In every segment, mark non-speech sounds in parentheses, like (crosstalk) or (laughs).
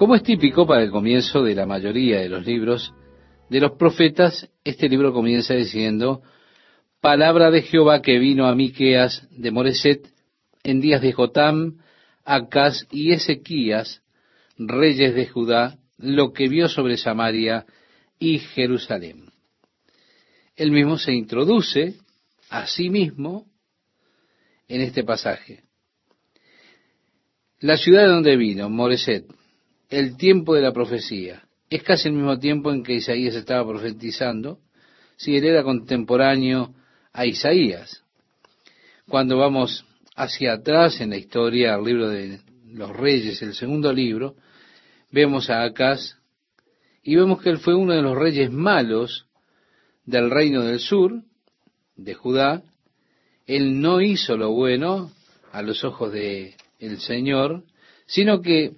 Como es típico para el comienzo de la mayoría de los libros de los profetas, este libro comienza diciendo, palabra de Jehová que vino a Miqueas de Moreset en días de Jotam, Acaz y Ezequías, reyes de Judá, lo que vio sobre Samaria y Jerusalén. Él mismo se introduce a sí mismo en este pasaje. La ciudad de donde vino, Moreset, el tiempo de la profecía. Es casi el mismo tiempo en que Isaías estaba profetizando, si él era contemporáneo a Isaías. Cuando vamos hacia atrás en la historia, al libro de los reyes, el segundo libro, vemos a Acaz y vemos que él fue uno de los reyes malos del reino del sur, de Judá. Él no hizo lo bueno a los ojos de el Señor, sino que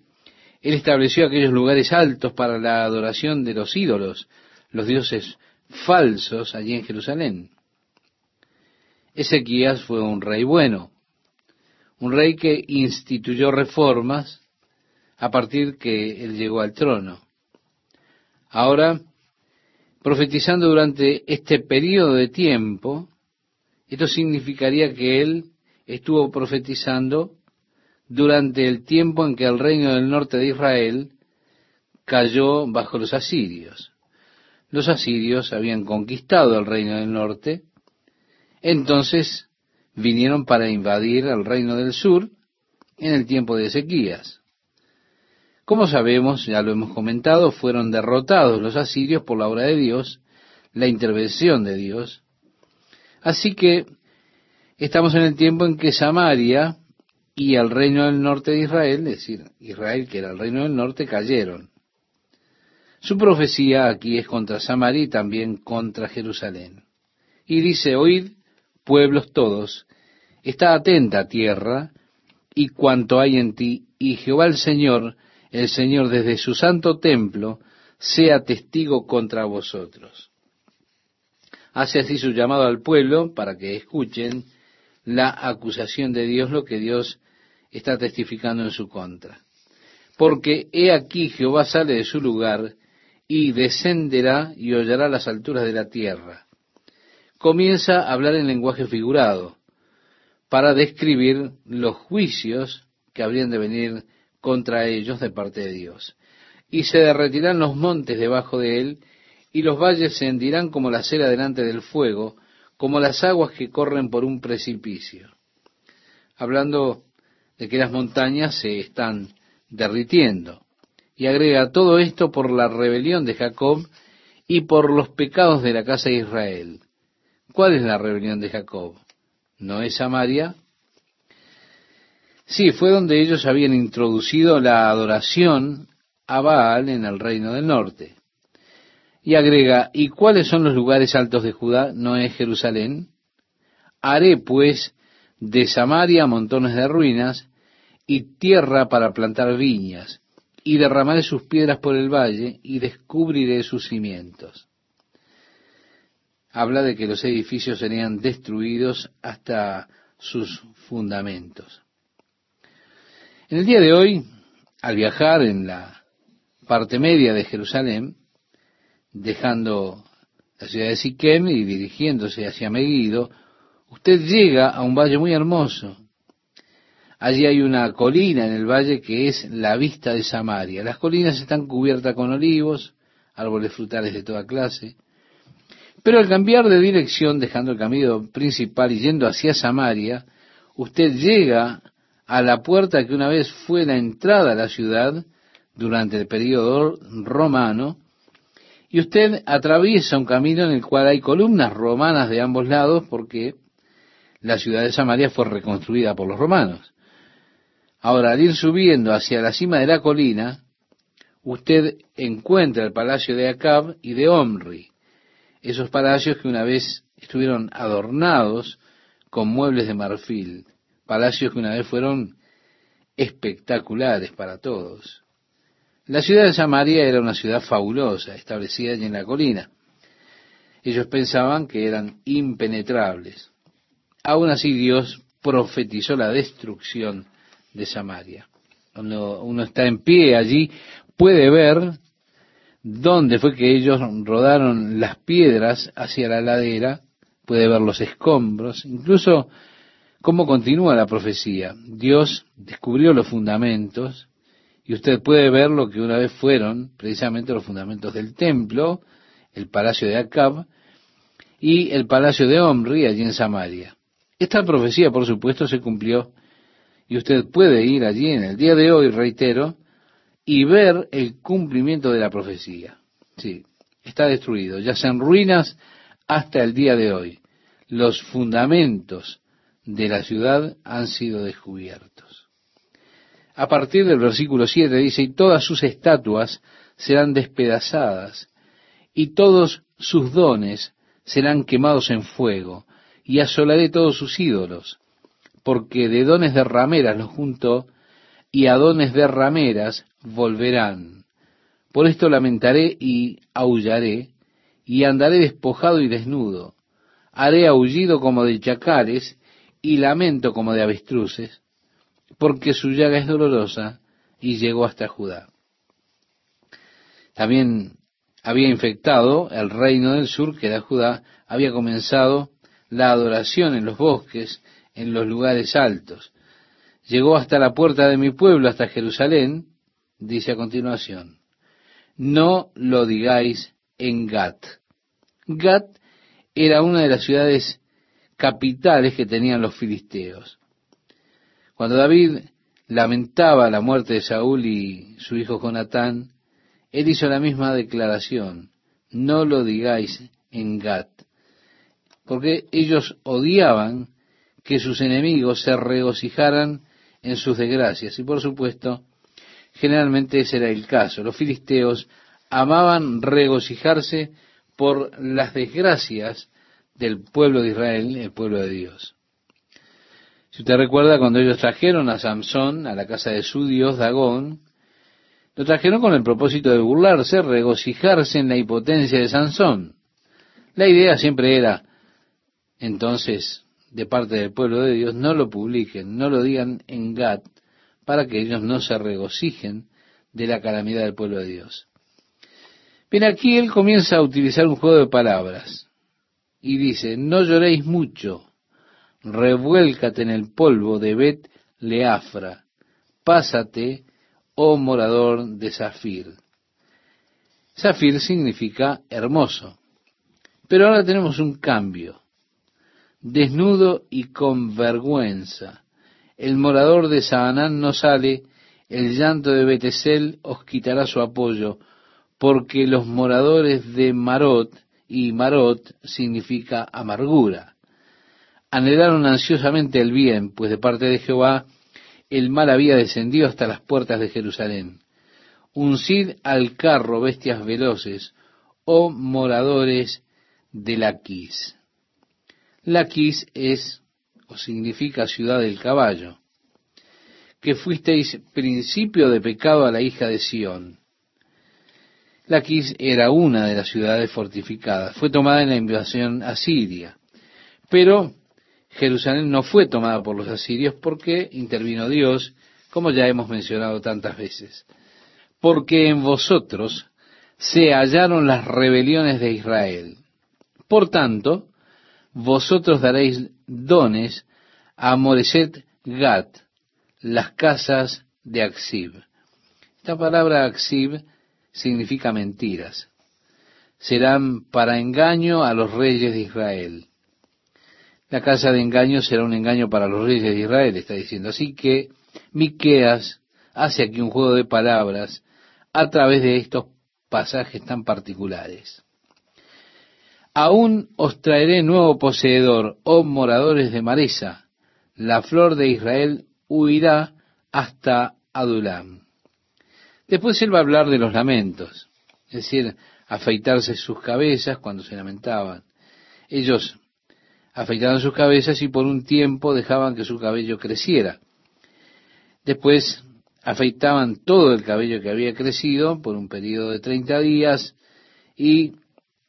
él estableció aquellos lugares altos para la adoración de los ídolos, los dioses falsos allí en Jerusalén. Ezequías fue un rey bueno, un rey que instituyó reformas a partir que él llegó al trono. Ahora, profetizando durante este periodo de tiempo, esto significaría que él estuvo profetizando durante el tiempo en que el reino del norte de Israel cayó bajo los asirios. Los asirios habían conquistado el reino del norte, entonces vinieron para invadir el reino del sur en el tiempo de Ezequías. Como sabemos, ya lo hemos comentado, fueron derrotados los asirios por la obra de Dios, la intervención de Dios. Así que estamos en el tiempo en que Samaria y el reino del norte de Israel, es decir, Israel que era el reino del norte, cayeron. Su profecía aquí es contra Samaria y también contra Jerusalén. Y dice, oíd, pueblos todos, está atenta tierra y cuanto hay en ti, y Jehová el Señor, el Señor desde su santo templo, sea testigo contra vosotros. Hace así su llamado al pueblo para que escuchen la acusación de Dios, lo que Dios está testificando en su contra. Porque he aquí Jehová sale de su lugar y descenderá y hollará las alturas de la tierra. Comienza a hablar en lenguaje figurado para describir los juicios que habrían de venir contra ellos de parte de Dios. Y se derretirán los montes debajo de él, y los valles se hendirán como la cera delante del fuego, como las aguas que corren por un precipicio. Hablando de que las montañas se están derritiendo. Y agrega todo esto por la rebelión de Jacob y por los pecados de la casa de Israel. ¿Cuál es la rebelión de Jacob? ¿No es Samaria? Sí, fue donde ellos habían introducido la adoración a Baal en el reino del norte. Y agrega, ¿y cuáles son los lugares altos de Judá? ¿No es Jerusalén? Haré pues de Samaria montones de ruinas y tierra para plantar viñas, y derramaré sus piedras por el valle y descubriré sus cimientos. Habla de que los edificios serían destruidos hasta sus fundamentos. En el día de hoy, al viajar en la parte media de Jerusalén, dejando la ciudad de Siquem y dirigiéndose hacia Megiddo, usted llega a un valle muy hermoso. Allí hay una colina en el valle que es la vista de Samaria. Las colinas están cubiertas con olivos, árboles frutales de toda clase. Pero al cambiar de dirección, dejando el camino principal y yendo hacia Samaria, usted llega a la puerta que una vez fue la entrada a la ciudad durante el periodo romano, y usted atraviesa un camino en el cual hay columnas romanas de ambos lados porque la ciudad de Samaria fue reconstruida por los romanos. Ahora, al ir subiendo hacia la cima de la colina, usted encuentra el palacio de Acab y de Omri, esos palacios que una vez estuvieron adornados con muebles de marfil palacios que una vez fueron espectaculares para todos. La ciudad de Samaria era una ciudad fabulosa, establecida allí en la colina. Ellos pensaban que eran impenetrables. Aún así Dios profetizó la destrucción de Samaria. Cuando uno está en pie allí, puede ver dónde fue que ellos rodaron las piedras hacia la ladera, puede ver los escombros, incluso cómo continúa la profecía. Dios descubrió los fundamentos y usted puede ver lo que una vez fueron precisamente los fundamentos del templo, el palacio de Acab y el palacio de Omri allí en Samaria. Esta profecía, por supuesto, se cumplió y usted puede ir allí en el día de hoy, reitero, y ver el cumplimiento de la profecía. Sí, está destruido, ya en ruinas hasta el día de hoy. Los fundamentos de la ciudad han sido descubiertos. A partir del versículo 7 dice, y todas sus estatuas serán despedazadas, y todos sus dones serán quemados en fuego, y asolaré todos sus ídolos, porque de dones de rameras los juntó, y a dones de rameras volverán. Por esto lamentaré y aullaré, y andaré despojado y desnudo. Haré aullido como de chacales, y lamento como de avestruces, porque su llaga es dolorosa, y llegó hasta Judá. También había infectado el reino del sur, que era Judá, había comenzado la adoración en los bosques, en los lugares altos. Llegó hasta la puerta de mi pueblo, hasta Jerusalén, dice a continuación. No lo digáis en Gat. Gat era una de las ciudades capitales que tenían los filisteos. Cuando David lamentaba la muerte de Saúl y su hijo Jonatán, él hizo la misma declaración. No lo digáis en Gat. Porque ellos odiaban que sus enemigos se regocijaran en sus desgracias. Y por supuesto, generalmente ese era el caso. Los filisteos amaban regocijarse por las desgracias del pueblo de Israel, el pueblo de Dios. Si usted recuerda cuando ellos trajeron a Samson a la casa de su dios Dagón, lo trajeron con el propósito de burlarse, regocijarse en la impotencia de Sansón. La idea siempre era, entonces, de parte del pueblo de Dios, no lo publiquen, no lo digan en Gat, para que ellos no se regocijen de la calamidad del pueblo de Dios. Bien, aquí él comienza a utilizar un juego de palabras y dice, no lloréis mucho, revuélcate en el polvo de Bet Leafra, pásate, oh morador de Zafir. Zafir significa hermoso, pero ahora tenemos un cambio desnudo y con vergüenza. El morador de Saanán no sale, el llanto de Betesel os quitará su apoyo, porque los moradores de Marot, y Marot significa amargura, anhelaron ansiosamente el bien, pues de parte de Jehová el mal había descendido hasta las puertas de Jerusalén. Uncid al carro bestias veloces, oh moradores de Laquis. Laquis es o significa ciudad del caballo, que fuisteis principio de pecado a la hija de Sión. Laquis era una de las ciudades fortificadas, fue tomada en la invasión asiria, pero Jerusalén no fue tomada por los asirios porque intervino Dios, como ya hemos mencionado tantas veces, porque en vosotros se hallaron las rebeliones de Israel. Por tanto, vosotros daréis dones a Moreset Gat, las casas de Axib. Esta palabra Axib significa mentiras. Serán para engaño a los reyes de Israel. La casa de engaño será un engaño para los reyes de Israel, está diciendo. Así que Miqueas hace aquí un juego de palabras a través de estos pasajes tan particulares. Aún os traeré nuevo poseedor, oh moradores de Maresa. La flor de Israel huirá hasta Adulam. Después él va a hablar de los lamentos, es decir, afeitarse sus cabezas cuando se lamentaban. Ellos afeitaban sus cabezas y por un tiempo dejaban que su cabello creciera. Después afeitaban todo el cabello que había crecido por un periodo de 30 días y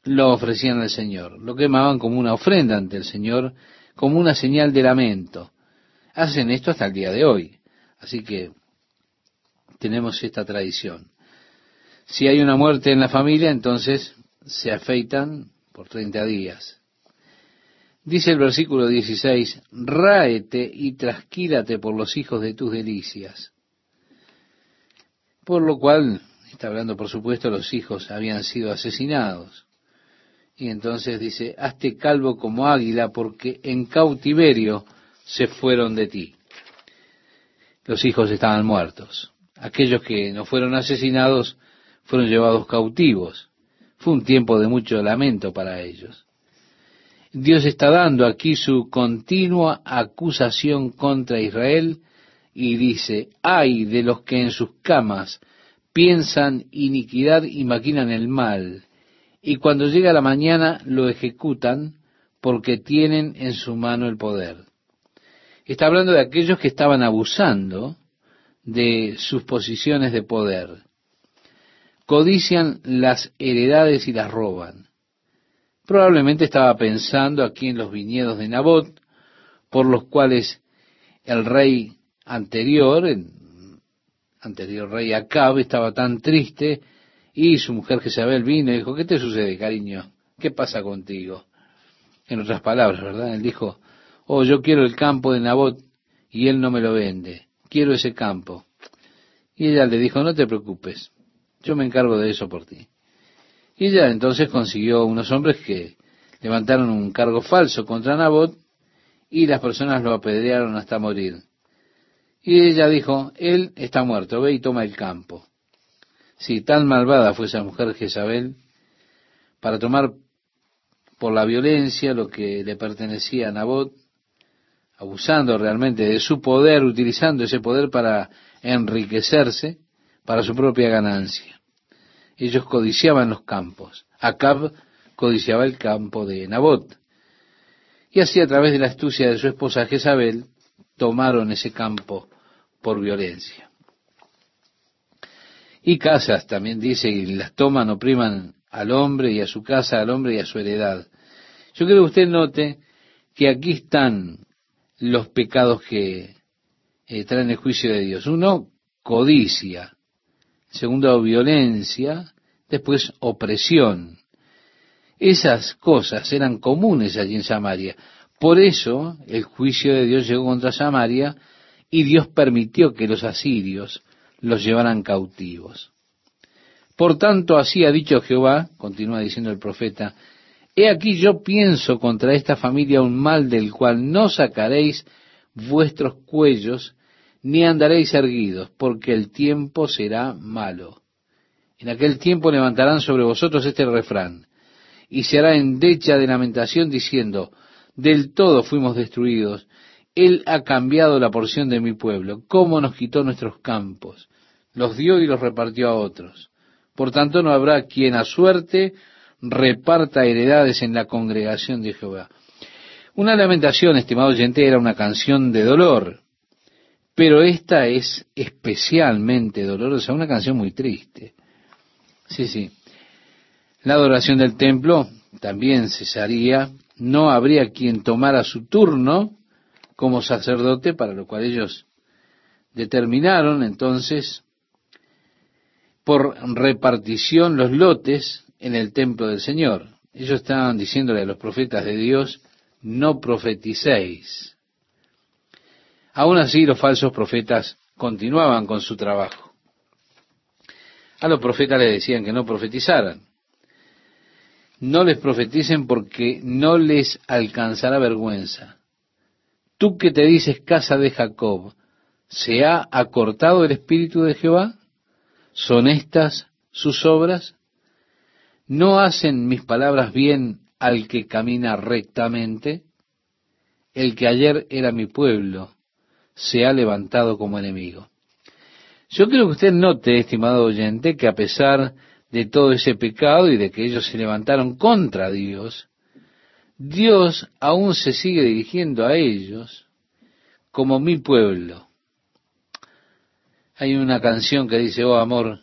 lo ofrecían al Señor. Lo quemaban como una ofrenda ante el Señor, como una señal de lamento. Hacen esto hasta el día de hoy. Así que tenemos esta tradición. Si hay una muerte en la familia, entonces se afeitan por 30 días. Dice el versículo 16, ráete y trasquílate por los hijos de tus delicias. Por lo cual, está hablando por supuesto, los hijos habían sido asesinados. Y entonces dice, hazte calvo como águila porque en cautiverio se fueron de ti. Los hijos estaban muertos. Aquellos que no fueron asesinados fueron llevados cautivos. Fue un tiempo de mucho lamento para ellos. Dios está dando aquí su continua acusación contra Israel y dice, ay de los que en sus camas piensan iniquidad y maquinan el mal, y cuando llega la mañana lo ejecutan porque tienen en su mano el poder. Está hablando de aquellos que estaban abusando de sus posiciones de poder. Codician las heredades y las roban. Probablemente estaba pensando aquí en los viñedos de Nabot, por los cuales el rey anterior, el anterior rey Acab, estaba tan triste y su mujer Jezabel vino y dijo, ¿qué te sucede, cariño? ¿Qué pasa contigo? En otras palabras, ¿verdad? Él dijo, oh, yo quiero el campo de Nabot y él no me lo vende. Quiero ese campo. Y ella le dijo, no te preocupes, yo me encargo de eso por ti. Y ella entonces consiguió unos hombres que levantaron un cargo falso contra Nabot y las personas lo apedrearon hasta morir. Y ella dijo, él está muerto, ve y toma el campo. Si tan malvada fue esa mujer Jezabel, para tomar por la violencia lo que le pertenecía a Nabot, abusando realmente de su poder, utilizando ese poder para enriquecerse para su propia ganancia. Ellos codiciaban los campos. Acab codiciaba el campo de Nabot. Y así a través de la astucia de su esposa Jezabel, tomaron ese campo por violencia. Y casas, también dice, y las toman, opriman al hombre y a su casa, al hombre y a su heredad. Yo quiero que usted note que aquí están los pecados que eh, traen el juicio de Dios. Uno, codicia. Segundo, violencia. Después, opresión. Esas cosas eran comunes allí en Samaria. Por eso el juicio de Dios llegó contra Samaria y Dios permitió que los asirios los llevaran cautivos. Por tanto, así ha dicho Jehová, continúa diciendo el profeta, He aquí yo pienso contra esta familia un mal del cual no sacaréis vuestros cuellos, ni andaréis erguidos, porque el tiempo será malo. En aquel tiempo levantarán sobre vosotros este refrán, y se hará endecha de lamentación diciendo, del todo fuimos destruidos, Él ha cambiado la porción de mi pueblo, cómo nos quitó nuestros campos, los dio y los repartió a otros. Por tanto no habrá quien a suerte reparta heredades en la congregación de Jehová. Una lamentación, estimado oyente, era una canción de dolor, pero esta es especialmente dolorosa, una canción muy triste. Sí, sí. La adoración del templo también cesaría, no habría quien tomara su turno como sacerdote, para lo cual ellos determinaron entonces por repartición los lotes en el templo del Señor. Ellos estaban diciéndole a los profetas de Dios, no profeticéis. Aún así los falsos profetas continuaban con su trabajo. A los profetas les decían que no profetizaran. No les profeticen porque no les alcanzará vergüenza. Tú que te dices casa de Jacob, ¿se ha acortado el espíritu de Jehová? ¿Son estas sus obras? ¿No hacen mis palabras bien al que camina rectamente? El que ayer era mi pueblo se ha levantado como enemigo. Yo quiero que usted note, estimado oyente, que a pesar de todo ese pecado y de que ellos se levantaron contra Dios, Dios aún se sigue dirigiendo a ellos como mi pueblo. Hay una canción que dice, oh amor,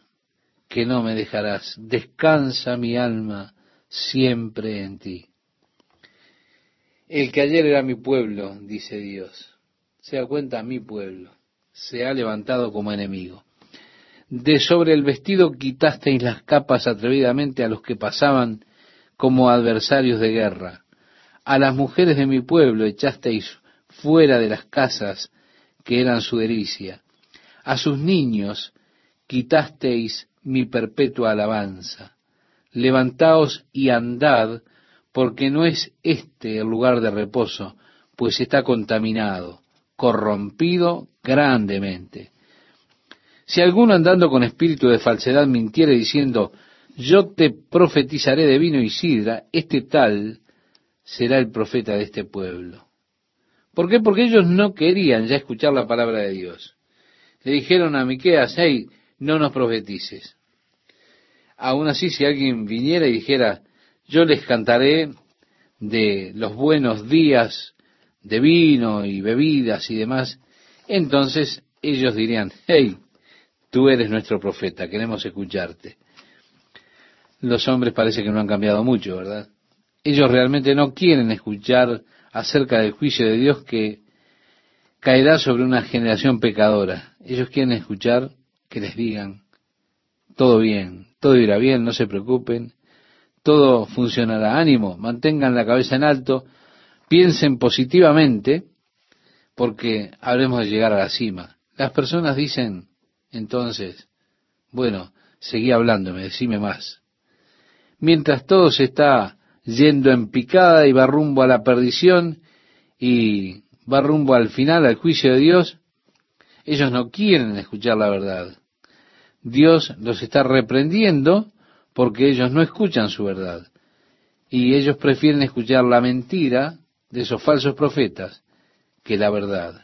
que no me dejarás. Descansa mi alma siempre en ti. El que ayer era mi pueblo, dice Dios, se da cuenta mi pueblo, se ha levantado como enemigo. De sobre el vestido quitasteis las capas atrevidamente a los que pasaban como adversarios de guerra. A las mujeres de mi pueblo echasteis fuera de las casas que eran su delicia. A sus niños quitasteis mi perpetua alabanza. Levantaos y andad, porque no es este el lugar de reposo, pues está contaminado, corrompido grandemente. Si alguno andando con espíritu de falsedad mintiere diciendo, yo te profetizaré de vino y sidra, este tal será el profeta de este pueblo. ¿Por qué? Porque ellos no querían ya escuchar la palabra de Dios. Le dijeron a Miqueas, hey, no nos profetices. Aún así, si alguien viniera y dijera, yo les cantaré de los buenos días de vino y bebidas y demás, entonces ellos dirían, hey, tú eres nuestro profeta, queremos escucharte. Los hombres parece que no han cambiado mucho, ¿verdad? Ellos realmente no quieren escuchar acerca del juicio de Dios que caerá sobre una generación pecadora. Ellos quieren escuchar que les digan, todo bien, todo irá bien, no se preocupen, todo funcionará. Ánimo, mantengan la cabeza en alto, piensen positivamente, porque habremos de llegar a la cima. Las personas dicen, entonces, bueno, seguí hablándome, decime más. Mientras todo se está yendo en picada y va rumbo a la perdición y va rumbo al final, al juicio de Dios, ellos no quieren escuchar la verdad. Dios los está reprendiendo porque ellos no escuchan su verdad. Y ellos prefieren escuchar la mentira de esos falsos profetas que la verdad.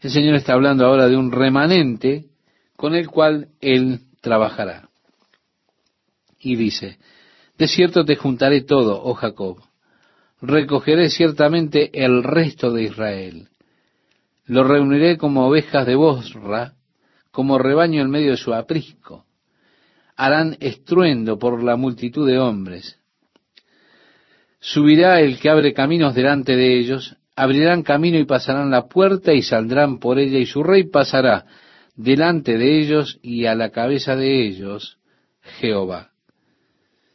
El Señor está hablando ahora de un remanente con el cual Él trabajará. Y dice, de cierto te juntaré todo, oh Jacob, recogeré ciertamente el resto de Israel. Lo reuniré como ovejas de Bosra, como rebaño en medio de su aprisco. Harán estruendo por la multitud de hombres. Subirá el que abre caminos delante de ellos, abrirán camino y pasarán la puerta y saldrán por ella, y su rey pasará delante de ellos y a la cabeza de ellos Jehová.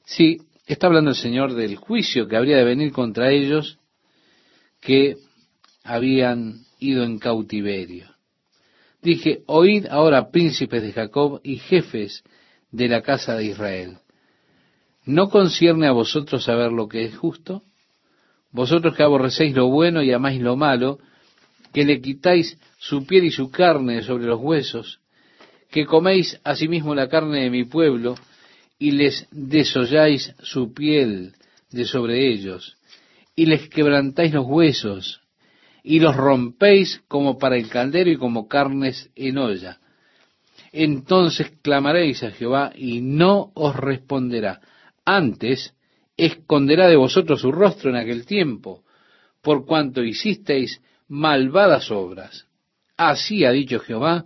Sí, está hablando el Señor del juicio que habría de venir contra ellos que habían ido en cautiverio. Dije, oíd ahora príncipes de Jacob y jefes de la casa de Israel. ¿No concierne a vosotros saber lo que es justo? Vosotros que aborrecéis lo bueno y amáis lo malo, que le quitáis su piel y su carne sobre los huesos, que coméis asimismo la carne de mi pueblo, y les desolláis su piel de sobre ellos, y les quebrantáis los huesos, y los rompéis como para el caldero y como carnes en olla. Entonces clamaréis a Jehová y no os responderá. Antes esconderá de vosotros su rostro en aquel tiempo, por cuanto hicisteis malvadas obras. Así ha dicho Jehová,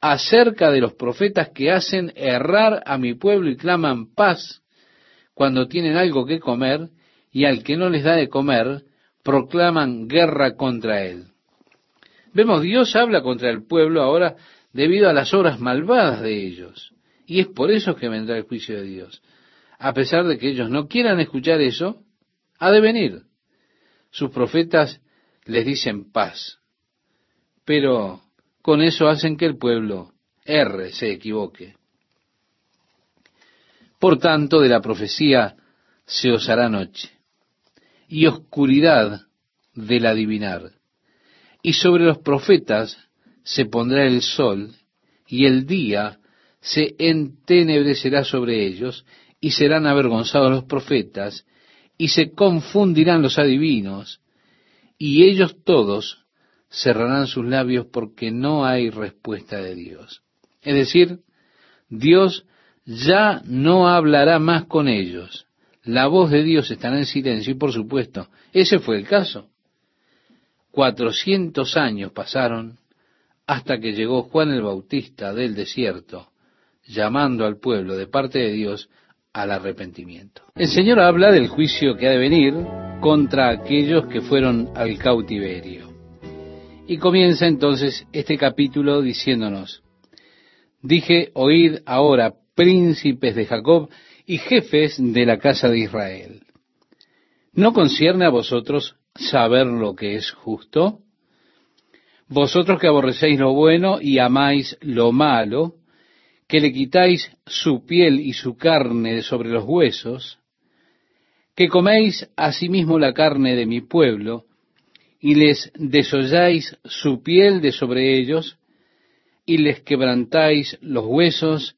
acerca de los profetas que hacen errar a mi pueblo y claman paz cuando tienen algo que comer, y al que no les da de comer, proclaman guerra contra él. Vemos, Dios habla contra el pueblo ahora debido a las obras malvadas de ellos. Y es por eso que vendrá el juicio de Dios. A pesar de que ellos no quieran escuchar eso, ha de venir. Sus profetas les dicen paz. Pero con eso hacen que el pueblo erre, se equivoque. Por tanto, de la profecía se os hará noche, y oscuridad del adivinar. Y sobre los profetas se pondrá el sol, y el día se entenebrecerá sobre ellos, y serán avergonzados los profetas, y se confundirán los adivinos, y ellos todos cerrarán sus labios porque no hay respuesta de Dios. Es decir, Dios ya no hablará más con ellos. La voz de Dios estará en silencio y por supuesto, ese fue el caso. Cuatrocientos años pasaron hasta que llegó Juan el Bautista del desierto, llamando al pueblo de parte de Dios al arrepentimiento. El Señor habla del juicio que ha de venir contra aquellos que fueron al cautiverio. Y comienza entonces este capítulo diciéndonos, Dije, oíd ahora, príncipes de Jacob y jefes de la casa de Israel. ¿No concierne a vosotros saber lo que es justo? Vosotros que aborrecéis lo bueno y amáis lo malo, que le quitáis su piel y su carne de sobre los huesos, que coméis asimismo la carne de mi pueblo, y les desolláis su piel de sobre ellos, y les quebrantáis los huesos,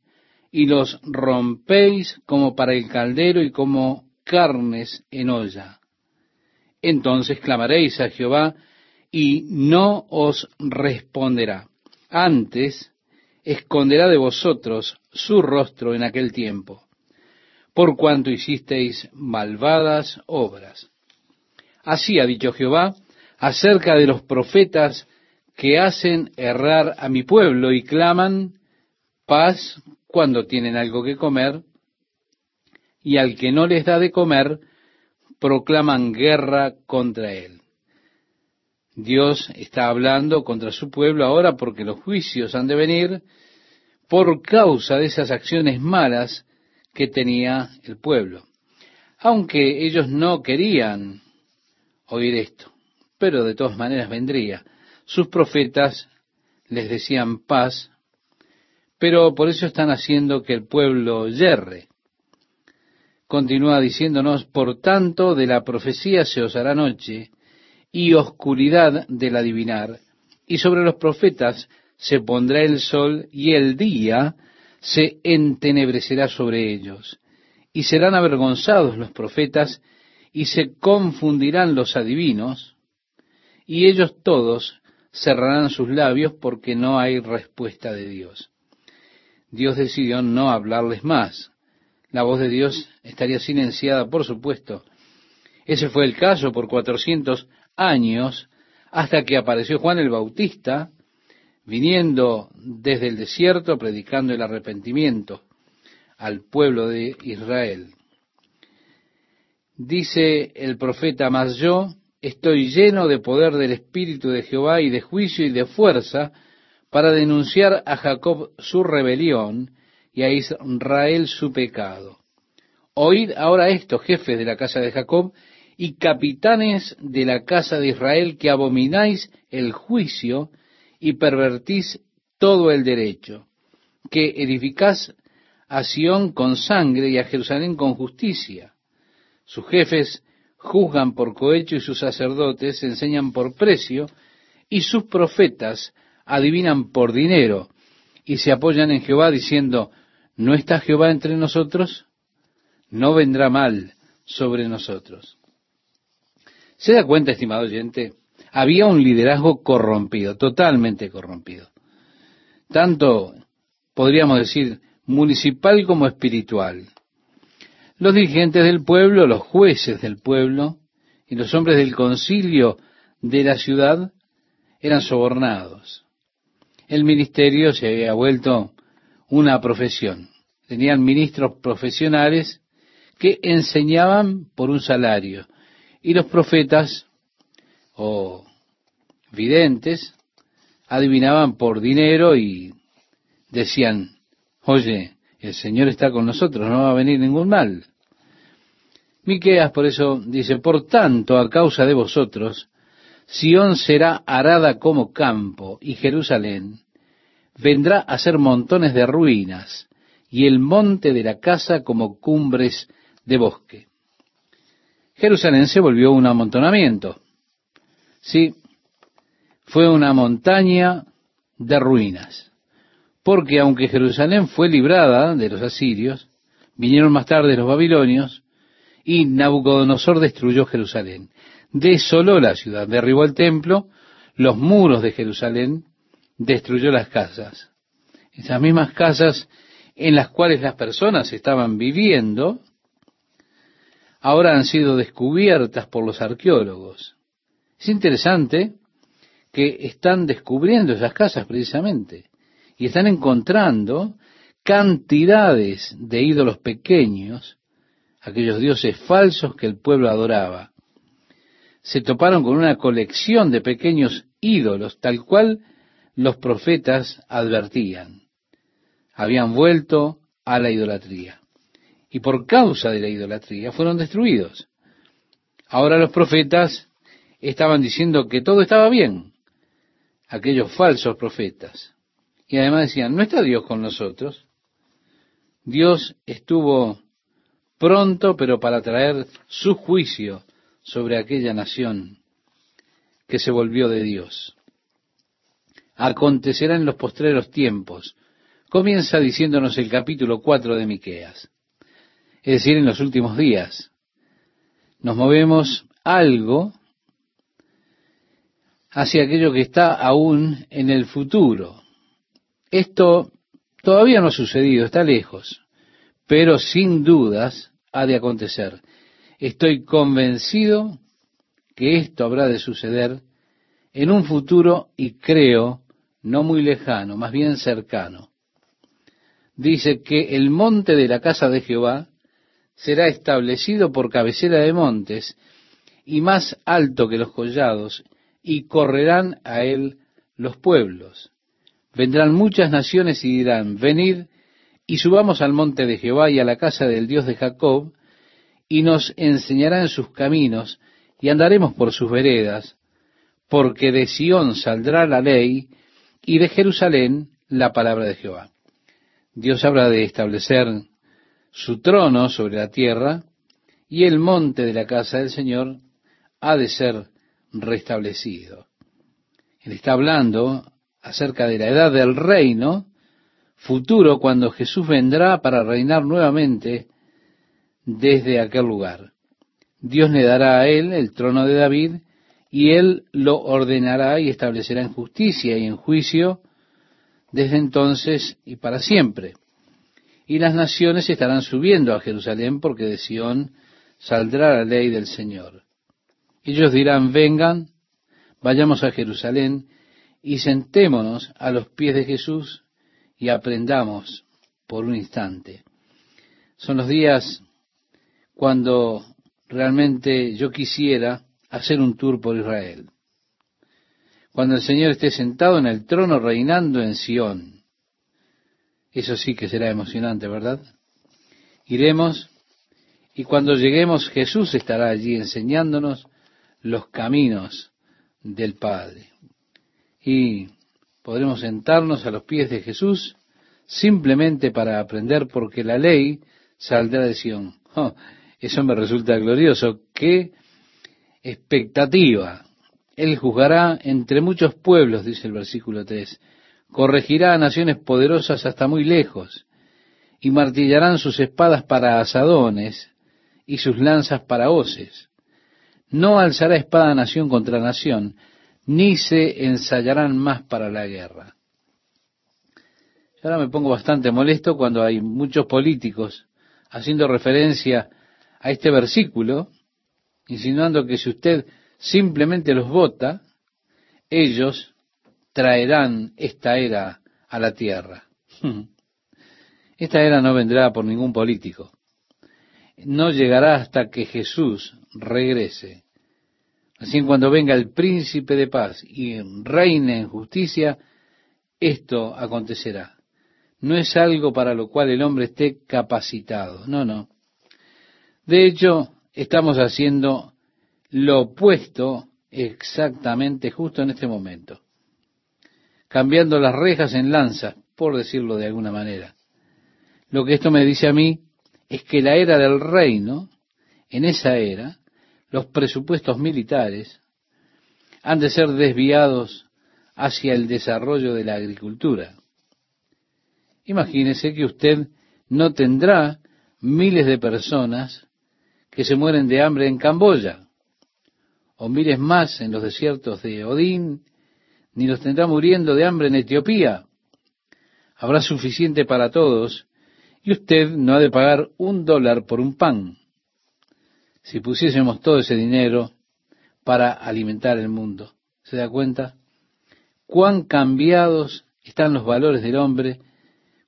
y los rompéis como para el caldero y como carnes en olla. Entonces clamaréis a Jehová, y no os responderá. Antes esconderá de vosotros su rostro en aquel tiempo, por cuanto hicisteis malvadas obras. Así ha dicho Jehová acerca de los profetas que hacen errar a mi pueblo y claman paz cuando tienen algo que comer, y al que no les da de comer, proclaman guerra contra él. Dios está hablando contra su pueblo ahora porque los juicios han de venir por causa de esas acciones malas que tenía el pueblo. Aunque ellos no querían oír esto, pero de todas maneras vendría. Sus profetas les decían paz, pero por eso están haciendo que el pueblo yerre. Continúa diciéndonos, por tanto, de la profecía se os hará noche y oscuridad del adivinar, y sobre los profetas se pondrá el sol y el día se entenebrecerá sobre ellos, y serán avergonzados los profetas y se confundirán los adivinos, y ellos todos cerrarán sus labios porque no hay respuesta de Dios. Dios decidió no hablarles más. La voz de Dios estaría silenciada, por supuesto. Ese fue el caso por cuatrocientos años hasta que apareció Juan el Bautista viniendo desde el desierto predicando el arrepentimiento al pueblo de Israel. Dice el profeta, mas yo estoy lleno de poder del Espíritu de Jehová y de juicio y de fuerza para denunciar a Jacob su rebelión y a Israel su pecado. Oíd ahora esto, jefes de la casa de Jacob y capitanes de la casa de Israel, que abomináis el juicio y pervertís todo el derecho, que edificás a Sión con sangre y a Jerusalén con justicia. Sus jefes juzgan por cohecho y sus sacerdotes enseñan por precio y sus profetas adivinan por dinero y se apoyan en Jehová diciendo, ¿no está Jehová entre nosotros? No vendrá mal sobre nosotros. ¿Se da cuenta, estimado oyente? había un liderazgo corrompido, totalmente corrompido. Tanto, podríamos decir, municipal como espiritual. Los dirigentes del pueblo, los jueces del pueblo y los hombres del concilio de la ciudad eran sobornados. El ministerio se había vuelto una profesión. Tenían ministros profesionales que enseñaban por un salario y los profetas o videntes adivinaban por dinero y decían, oye, el Señor está con nosotros, no va a venir ningún mal. Miqueas por eso dice, por tanto, a causa de vosotros, Sión será arada como campo y Jerusalén vendrá a ser montones de ruinas y el monte de la casa como cumbres de bosque. Jerusalén se volvió un amontonamiento. Sí, fue una montaña de ruinas. Porque aunque Jerusalén fue librada de los asirios, vinieron más tarde los babilonios y Nabucodonosor destruyó Jerusalén. Desoló la ciudad, derribó el templo, los muros de Jerusalén, destruyó las casas. Esas mismas casas en las cuales las personas estaban viviendo, ahora han sido descubiertas por los arqueólogos. Es interesante que están descubriendo esas casas precisamente y están encontrando cantidades de ídolos pequeños, aquellos dioses falsos que el pueblo adoraba. Se toparon con una colección de pequeños ídolos, tal cual los profetas advertían. habían vuelto a la idolatría. Y por causa de la idolatría fueron destruidos. Ahora los profetas estaban diciendo que todo estaba bien, aquellos falsos profetas. Y además decían, ¿no está Dios con nosotros? Dios estuvo pronto, pero para traer su juicio sobre aquella nación que se volvió de Dios. Acontecerá en los postreros tiempos. Comienza diciéndonos el capítulo 4 de Miqueas. Es decir, en los últimos días. Nos movemos algo hacia aquello que está aún en el futuro. Esto todavía no ha sucedido, está lejos, pero sin dudas ha de acontecer. Estoy convencido que esto habrá de suceder en un futuro y creo no muy lejano, más bien cercano. Dice que el monte de la casa de Jehová será establecido por cabecera de montes y más alto que los collados y correrán a él los pueblos. Vendrán muchas naciones y dirán, venid y subamos al monte de Jehová y a la casa del Dios de Jacob, y nos enseñará en sus caminos, y andaremos por sus veredas, porque de Sión saldrá la ley, y de Jerusalén la palabra de Jehová. Dios habrá de establecer su trono sobre la tierra, y el monte de la casa del Señor ha de ser restablecido. Él está hablando acerca de la edad del reino futuro cuando Jesús vendrá para reinar nuevamente desde aquel lugar. Dios le dará a él el trono de David y él lo ordenará y establecerá en justicia y en juicio desde entonces y para siempre. Y las naciones estarán subiendo a Jerusalén porque de Sión saldrá la ley del Señor. Ellos dirán, vengan, vayamos a Jerusalén y sentémonos a los pies de Jesús y aprendamos por un instante. Son los días cuando realmente yo quisiera hacer un tour por Israel. Cuando el Señor esté sentado en el trono reinando en Sión. Eso sí que será emocionante, ¿verdad? Iremos y cuando lleguemos Jesús estará allí enseñándonos los caminos del Padre. Y podremos sentarnos a los pies de Jesús simplemente para aprender porque la ley saldrá de Sion. (laughs) Oh, eso me resulta glorioso. Qué expectativa. Él juzgará entre muchos pueblos, dice el versículo 3. Corregirá a naciones poderosas hasta muy lejos y martillarán sus espadas para asadones y sus lanzas para hoces. No alzará espada nación contra nación, ni se ensayarán más para la guerra. Ahora me pongo bastante molesto cuando hay muchos políticos haciendo referencia a este versículo, insinuando que si usted simplemente los vota, ellos traerán esta era a la tierra. (laughs) Esta era no vendrá por ningún político no llegará hasta que Jesús regrese. Así cuando venga el príncipe de paz y reine en justicia, esto acontecerá. No es algo para lo cual el hombre esté capacitado. No, no. De hecho, estamos haciendo lo opuesto exactamente justo en este momento. Cambiando las rejas en lanzas, por decirlo de alguna manera. Lo que esto me dice a mí es que la era del reino, en esa era, los presupuestos militares han de ser desviados hacia el desarrollo de la agricultura. Imagínese que usted no tendrá miles de personas que se mueren de hambre en Camboya, o miles más en los desiertos de Odín, ni los tendrá muriendo de hambre en Etiopía. Habrá suficiente para todos y usted no ha de pagar un dólar por un pan. Si pusiésemos todo ese dinero para alimentar el mundo, ¿se da cuenta? Cuán cambiados están los valores del hombre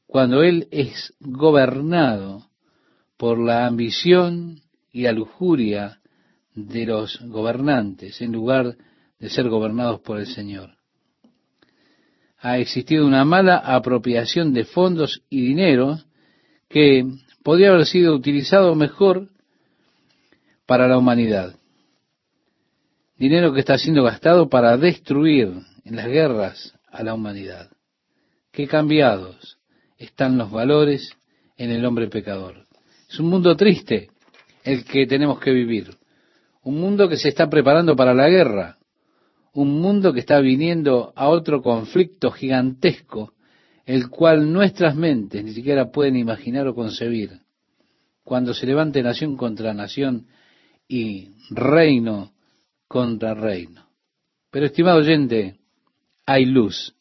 cuando él es gobernado por la ambición y la lujuria de los gobernantes en lugar de ser gobernados por el Señor. ha existido una mala apropiación de fondos y dinero que podría haber sido utilizado mejor para la humanidad. Dinero que está siendo gastado para destruir en las guerras a la humanidad. Qué cambiados están los valores en el hombre pecador. Es un mundo triste el que tenemos que vivir. Un mundo que se está preparando para la guerra. Un mundo que está viniendo a otro conflicto gigantesco, el cual nuestras mentes ni siquiera pueden imaginar o concebir. Cuando se levante nación contra nación y reino contra reino. Pero estimado oyente, hay luz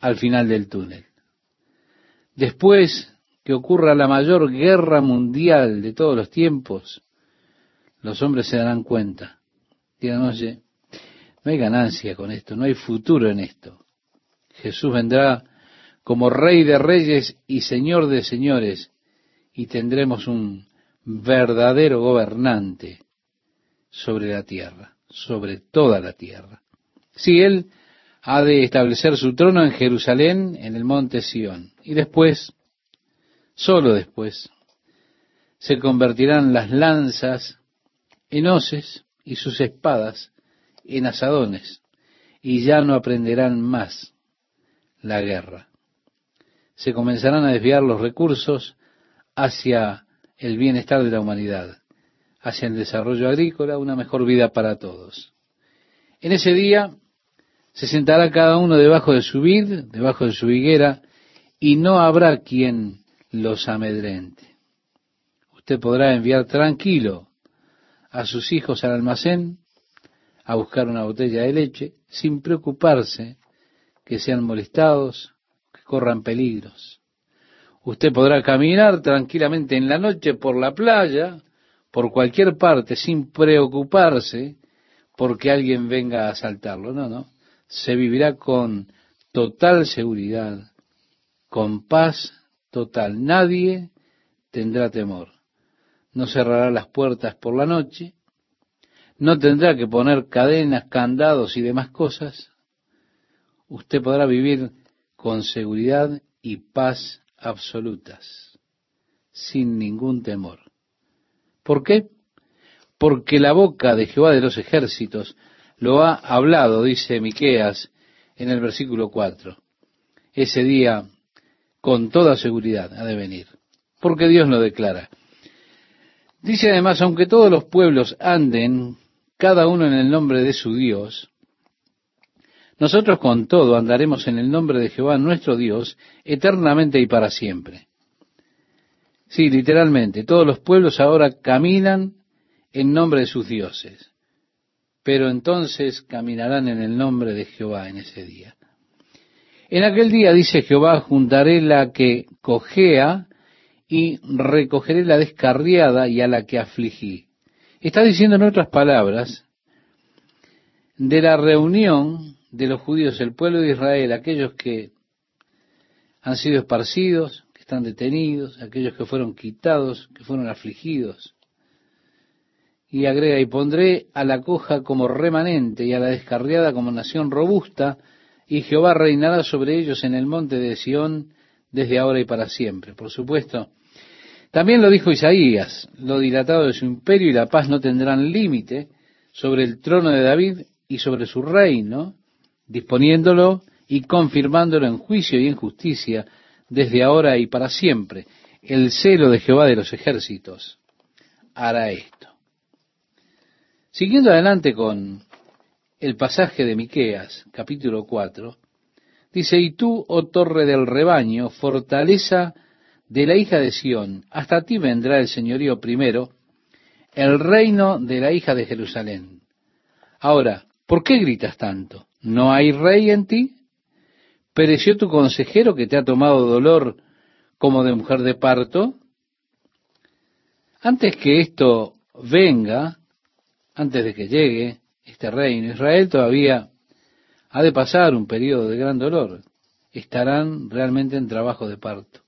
al final del túnel. Después que ocurra la mayor guerra mundial de todos los tiempos, los hombres se darán cuenta. Dirán, oye, no hay ganancia con esto, no hay futuro en esto. Jesús vendrá como Rey de Reyes y Señor de Señores y tendremos un verdadero gobernante sobre la tierra, sobre toda la tierra. Si Él ha de establecer su trono en Jerusalén, en el monte Sión, y después, solo después, se convertirán las lanzas en hoces y sus espadas en asadones, y ya no aprenderán más la guerra. Se comenzarán a desviar los recursos hacia el bienestar de la humanidad, hacia el desarrollo agrícola, una mejor vida para todos. En ese día se sentará cada uno debajo de su vid, debajo de su higuera, y no habrá quien los amedrente. Usted podrá enviar tranquilo a sus hijos al almacén a buscar una botella de leche sin preocuparse que sean molestados, que corran peligros. Usted podrá caminar tranquilamente en la noche por la playa, por cualquier parte, sin preocuparse porque alguien venga a asaltarlo. No, no. Se vivirá con total seguridad, con paz total. Nadie tendrá temor no cerrará las puertas por la noche, no tendrá que poner cadenas, candados y demás cosas. Usted podrá vivir con seguridad y paz absolutas, sin ningún temor. ¿Por qué? Porque la boca de Jehová de los ejércitos lo ha hablado, dice Miqueas en el versículo 4. Ese día, con toda seguridad, ha de venir, porque Dios lo declara. Dice además, aunque todos los pueblos anden, cada uno en el nombre de su Dios, nosotros con todo andaremos en el nombre de Jehová nuestro Dios, eternamente y para siempre. Sí, literalmente, todos los pueblos ahora caminan en nombre de sus dioses, pero entonces caminarán en el nombre de Jehová en ese día. En aquel día, dice Jehová, juntaré la que cojea y recogeré la descarriada y a la que afligí. Está diciendo en otras palabras, de la reunión de los judíos, el pueblo de Israel, aquellos que han sido esparcidos, que están detenidos, aquellos que fueron quitados, que fueron afligidos. Y agrega, y pondré a la coja como remanente y a la descarriada como nación robusta, y Jehová reinará sobre ellos en el monte de Sión desde ahora y para siempre. Por supuesto, también lo dijo Isaías, lo dilatado de su imperio y la paz no tendrán límite sobre el trono de David y sobre su reino, disponiéndolo y confirmándolo en juicio y en justicia desde ahora y para siempre. El celo de Jehová de los ejércitos hará esto. Siguiendo adelante con el pasaje de Miqueas, capítulo 4, dice, y tú, oh torre del rebaño, fortaleza de la hija de Sión, hasta ti vendrá el señorío primero, el reino de la hija de Jerusalén. Ahora, ¿por qué gritas tanto? ¿No hay rey en ti? ¿Pereció tu consejero que te ha tomado dolor como de mujer de parto? Antes que esto venga, antes de que llegue este reino, Israel todavía ha de pasar un periodo de gran dolor. Estarán realmente en trabajo de parto.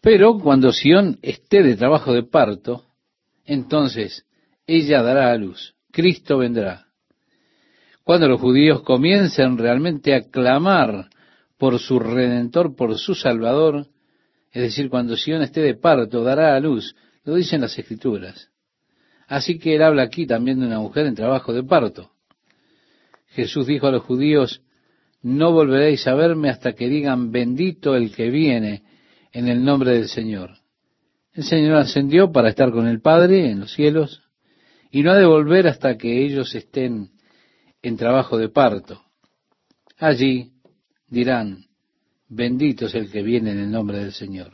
Pero cuando Sión esté de trabajo de parto, entonces ella dará a luz. Cristo vendrá. Cuando los judíos comiencen realmente a clamar por su redentor, por su salvador, es decir, cuando Sion esté de parto, dará a luz, lo dicen las escrituras. Así que él habla aquí también de una mujer en trabajo de parto. Jesús dijo a los judíos, no volveréis a verme hasta que digan bendito el que viene en el nombre del Señor. El Señor ascendió para estar con el Padre en los cielos y no ha de volver hasta que ellos estén en trabajo de parto. Allí dirán, bendito es el que viene en el nombre del Señor.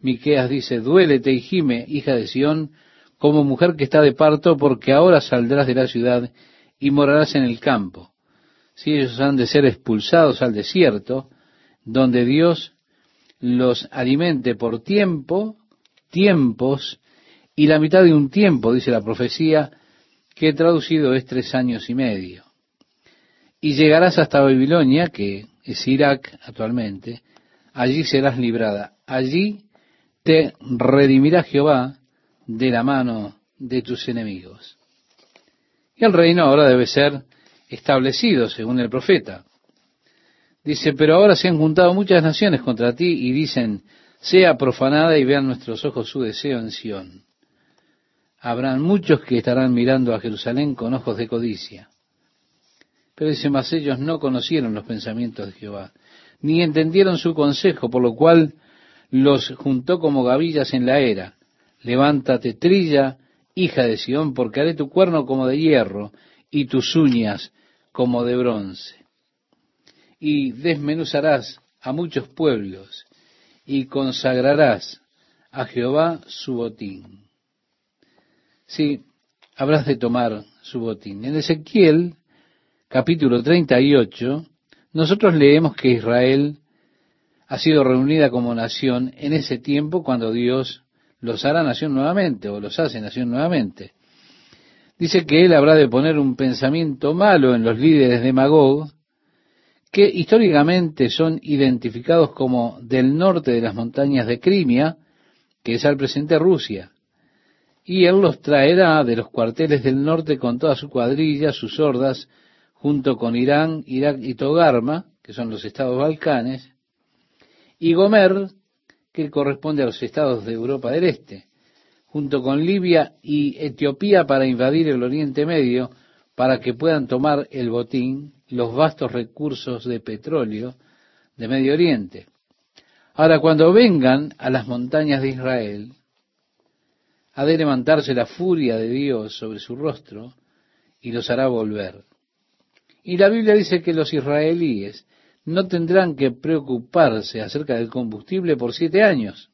Miqueas dice, duélete y gime, hija de Sión, como mujer que está de parto, porque ahora saldrás de la ciudad y morarás en el campo. Si ellos han de ser expulsados al desierto, donde Dios los alimente por tiempo, tiempos, y la mitad de un tiempo, dice la profecía, que traducido es tres años y medio. Y llegarás hasta Babilonia, que es Irak actualmente, allí serás librada, allí te redimirá Jehová de la mano de tus enemigos. Y el reino ahora debe ser establecido, según el profeta. Dice, pero ahora se han juntado muchas naciones contra ti y dicen, sea profanada y vean nuestros ojos su deseo en Sión. Habrán muchos que estarán mirando a Jerusalén con ojos de codicia. Pero dice, mas ellos no conocieron los pensamientos de Jehová, ni entendieron su consejo, por lo cual los juntó como gavillas en la era. Levántate, trilla, hija de Sión, porque haré tu cuerno como de hierro y tus uñas como de bronce. Y desmenuzarás a muchos pueblos y consagrarás a Jehová su botín. Sí, habrás de tomar su botín. En Ezequiel, capítulo 38, nosotros leemos que Israel ha sido reunida como nación en ese tiempo cuando Dios los hará nación nuevamente o los hace nación nuevamente. Dice que él habrá de poner un pensamiento malo en los líderes de Magog, que históricamente son identificados como del norte de las montañas de Crimea, que es al presente Rusia. Y él los traerá de los cuarteles del norte con toda su cuadrilla, sus hordas, junto con Irán, Irak y Togarma, que son los estados balcanes, y Gomer, que corresponde a los estados de Europa del Este, junto con Libia y Etiopía para invadir el Oriente Medio, para que puedan tomar el botín, los vastos recursos de petróleo de Medio Oriente. Ahora, cuando vengan a las montañas de Israel, ha de levantarse la furia de Dios sobre su rostro y los hará volver. Y la Biblia dice que los israelíes no tendrán que preocuparse acerca del combustible por siete años.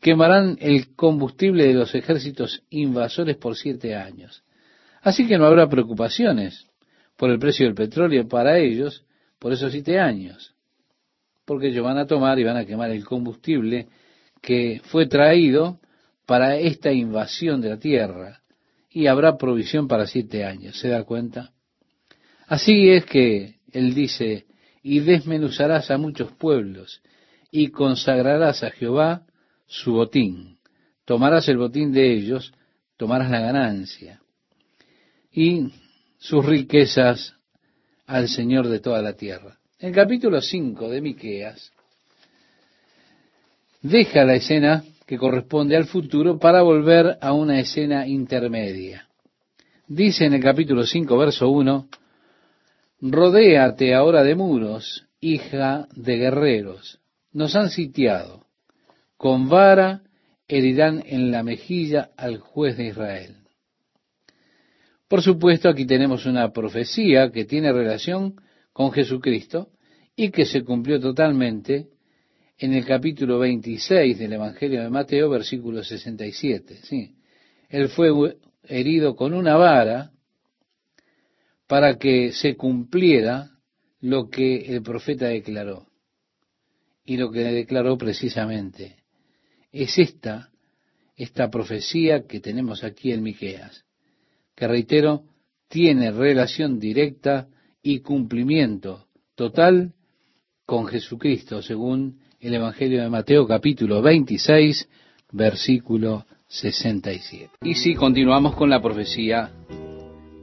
Quemarán el combustible de los ejércitos invasores por siete años. Así que no habrá preocupaciones por el precio del petróleo para ellos por esos siete años. Porque ellos van a tomar y van a quemar el combustible que fue traído para esta invasión de la tierra. Y habrá provisión para siete años. ¿Se da cuenta? Así es que él dice, y desmenuzarás a muchos pueblos, y consagrarás a Jehová su botín. Tomarás el botín de ellos, tomarás la ganancia, y sus riquezas al Señor de toda la tierra. El capítulo 5 de Miqueas deja la escena que corresponde al futuro para volver a una escena intermedia. Dice en el capítulo 5, verso 1, Rodéate ahora de muros, hija de guerreros. Nos han sitiado. Con vara herirán en la mejilla al juez de Israel. Por supuesto, aquí tenemos una profecía que tiene relación con Jesucristo y que se cumplió totalmente en el capítulo 26 del Evangelio de Mateo, versículo 67. Sí. Él fue herido con una vara para que se cumpliera lo que el profeta declaró. Y lo que declaró precisamente es esta, esta profecía que tenemos aquí en Miqueas, que reitero, tiene relación directa y cumplimiento total con Jesucristo, según el Evangelio de Mateo capítulo 26, versículo 67. Y si continuamos con la profecía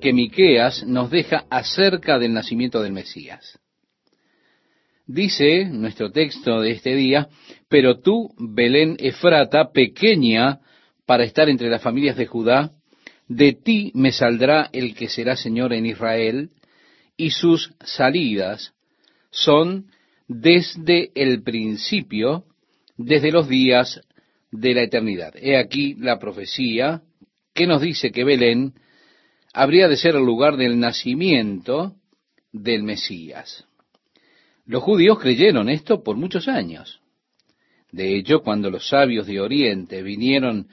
que Miqueas nos deja acerca del nacimiento del Mesías. Dice nuestro texto de este día, pero tú, Belén Efrata, pequeña para estar entre las familias de Judá, de ti me saldrá el que será Señor en Israel, y sus salidas son desde el principio, desde los días de la eternidad. He aquí la profecía que nos dice que Belén habría de ser el lugar del nacimiento del Mesías. Los judíos creyeron esto por muchos años. De hecho, cuando los sabios de Oriente vinieron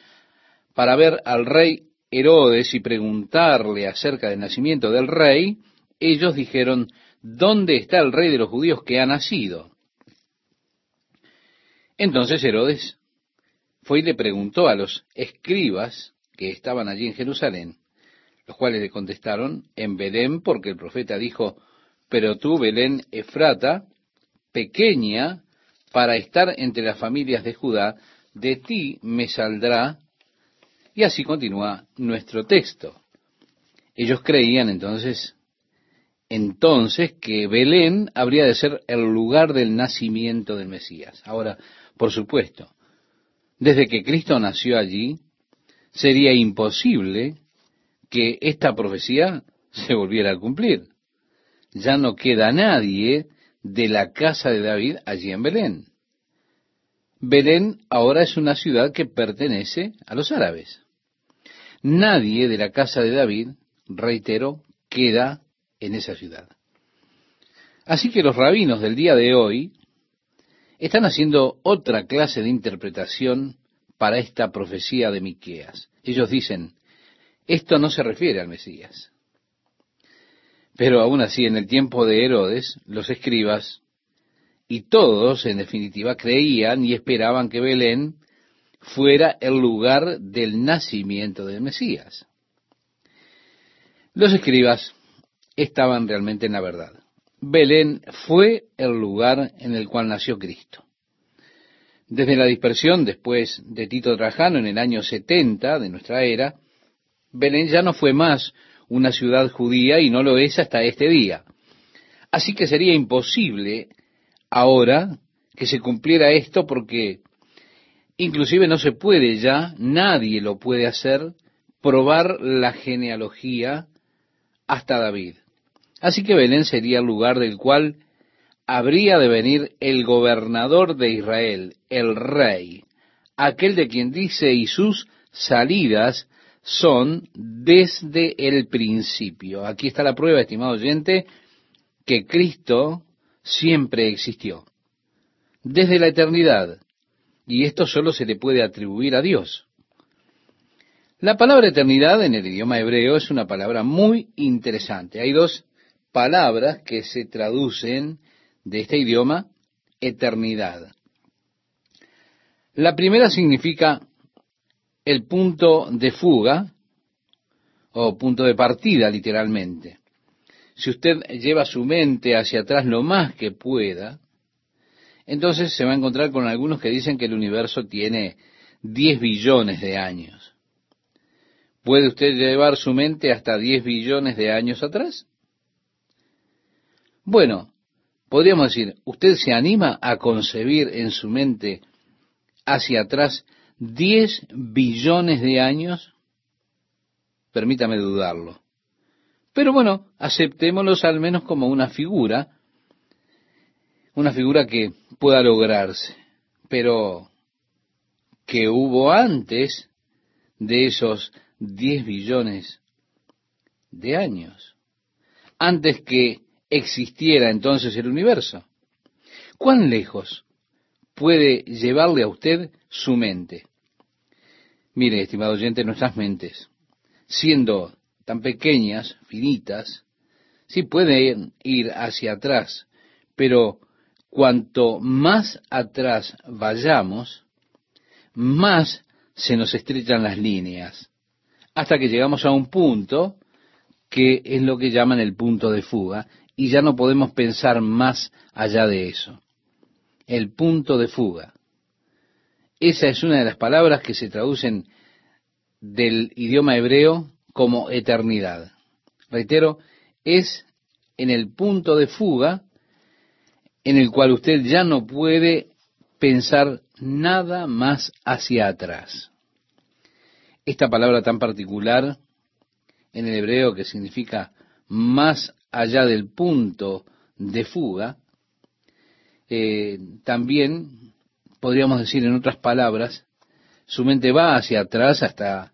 para ver al rey Herodes y preguntarle acerca del nacimiento del rey, ellos dijeron, ¿dónde está el rey de los judíos que ha nacido? Entonces Herodes fue y le preguntó a los escribas que estaban allí en Jerusalén, los cuales le contestaron, en Belén, porque el profeta dijo, pero tú, Belén Efrata, pequeña para estar entre las familias de Judá, de ti me saldrá. Y así continúa nuestro texto. Ellos creían entonces, entonces que Belén habría de ser el lugar del nacimiento del Mesías. Ahora, por supuesto, desde que Cristo nació allí, sería imposible que esta profecía se volviera a cumplir. Ya no queda nadie de la casa de David allí en Belén. Belén ahora es una ciudad que pertenece a los árabes. Nadie de la casa de David, reitero, queda en esa ciudad. Así que los rabinos del día de hoy están haciendo otra clase de interpretación para esta profecía de Miqueas. Ellos dicen, esto no se refiere al Mesías. Pero aún así, en el tiempo de Herodes, los escribas y todos, en definitiva, creían y esperaban que Belén fuera el lugar del nacimiento del Mesías. Los escribas estaban realmente en la verdad. Belén fue el lugar en el cual nació Cristo. Desde la dispersión después de Tito Trajano en el año 70 de nuestra era, Belén ya no fue más una ciudad judía y no lo es hasta este día. Así que sería imposible ahora que se cumpliera esto porque inclusive no se puede ya, nadie lo puede hacer, probar la genealogía hasta David. Así que Belén sería el lugar del cual habría de venir el gobernador de Israel, el rey, aquel de quien dice y sus salidas son desde el principio. Aquí está la prueba, estimado oyente, que Cristo siempre existió, desde la eternidad, y esto solo se le puede atribuir a Dios. La palabra eternidad en el idioma hebreo es una palabra muy interesante. Hay dos palabras que se traducen de este idioma eternidad. La primera significa el punto de fuga o punto de partida literalmente. Si usted lleva su mente hacia atrás lo más que pueda, entonces se va a encontrar con algunos que dicen que el universo tiene 10 billones de años. ¿Puede usted llevar su mente hasta 10 billones de años atrás? Bueno, podríamos decir, ¿usted se anima a concebir en su mente hacia atrás 10 billones de años? Permítame dudarlo. Pero bueno, aceptémoslos al menos como una figura, una figura que pueda lograrse, pero que hubo antes de esos 10 billones de años, antes que existiera entonces el universo. ¿Cuán lejos puede llevarle a usted su mente? Mire, estimado oyente, nuestras mentes, siendo tan pequeñas, finitas, sí pueden ir hacia atrás, pero cuanto más atrás vayamos, más se nos estrechan las líneas, hasta que llegamos a un punto que es lo que llaman el punto de fuga, y ya no podemos pensar más allá de eso. El punto de fuga. Esa es una de las palabras que se traducen del idioma hebreo como eternidad. Reitero, es en el punto de fuga en el cual usted ya no puede pensar nada más hacia atrás. Esta palabra tan particular en el hebreo que significa más allá del punto de fuga, eh, también podríamos decir en otras palabras, su mente va hacia atrás hasta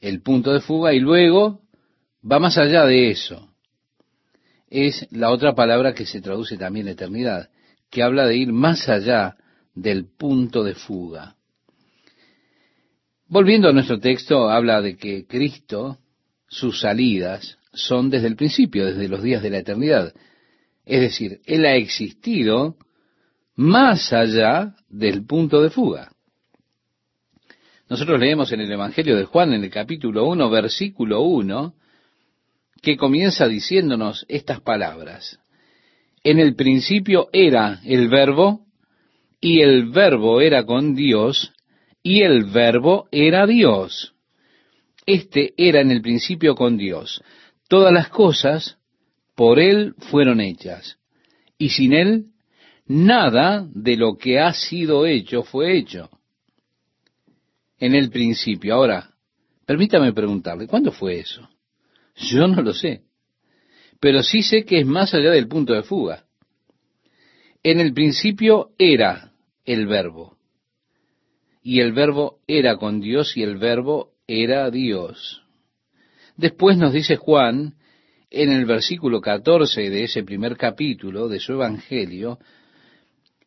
el punto de fuga y luego va más allá de eso. Es la otra palabra que se traduce también eternidad, que habla de ir más allá del punto de fuga. Volviendo a nuestro texto, habla de que Cristo, sus salidas, son desde el principio, desde los días de la eternidad. Es decir, Él ha existido más allá del punto de fuga. Nosotros leemos en el Evangelio de Juan, en el capítulo 1, versículo 1, que comienza diciéndonos estas palabras. En el principio era el verbo, y el verbo era con Dios, y el verbo era Dios. Este era en el principio con Dios. Todas las cosas por Él fueron hechas, y sin Él nada de lo que ha sido hecho fue hecho. En el principio. Ahora, permítame preguntarle, ¿cuándo fue eso? Yo no lo sé, pero sí sé que es más allá del punto de fuga. En el principio era el verbo, y el verbo era con Dios y el verbo era Dios. Después nos dice Juan, en el versículo 14 de ese primer capítulo de su Evangelio,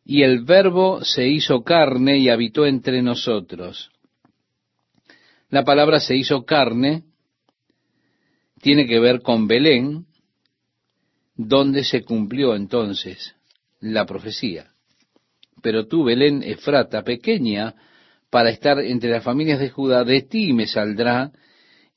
y el verbo se hizo carne y habitó entre nosotros. La palabra se hizo carne tiene que ver con Belén, donde se cumplió entonces la profecía. Pero tú, Belén Efrata, pequeña, para estar entre las familias de Judá, de ti me saldrá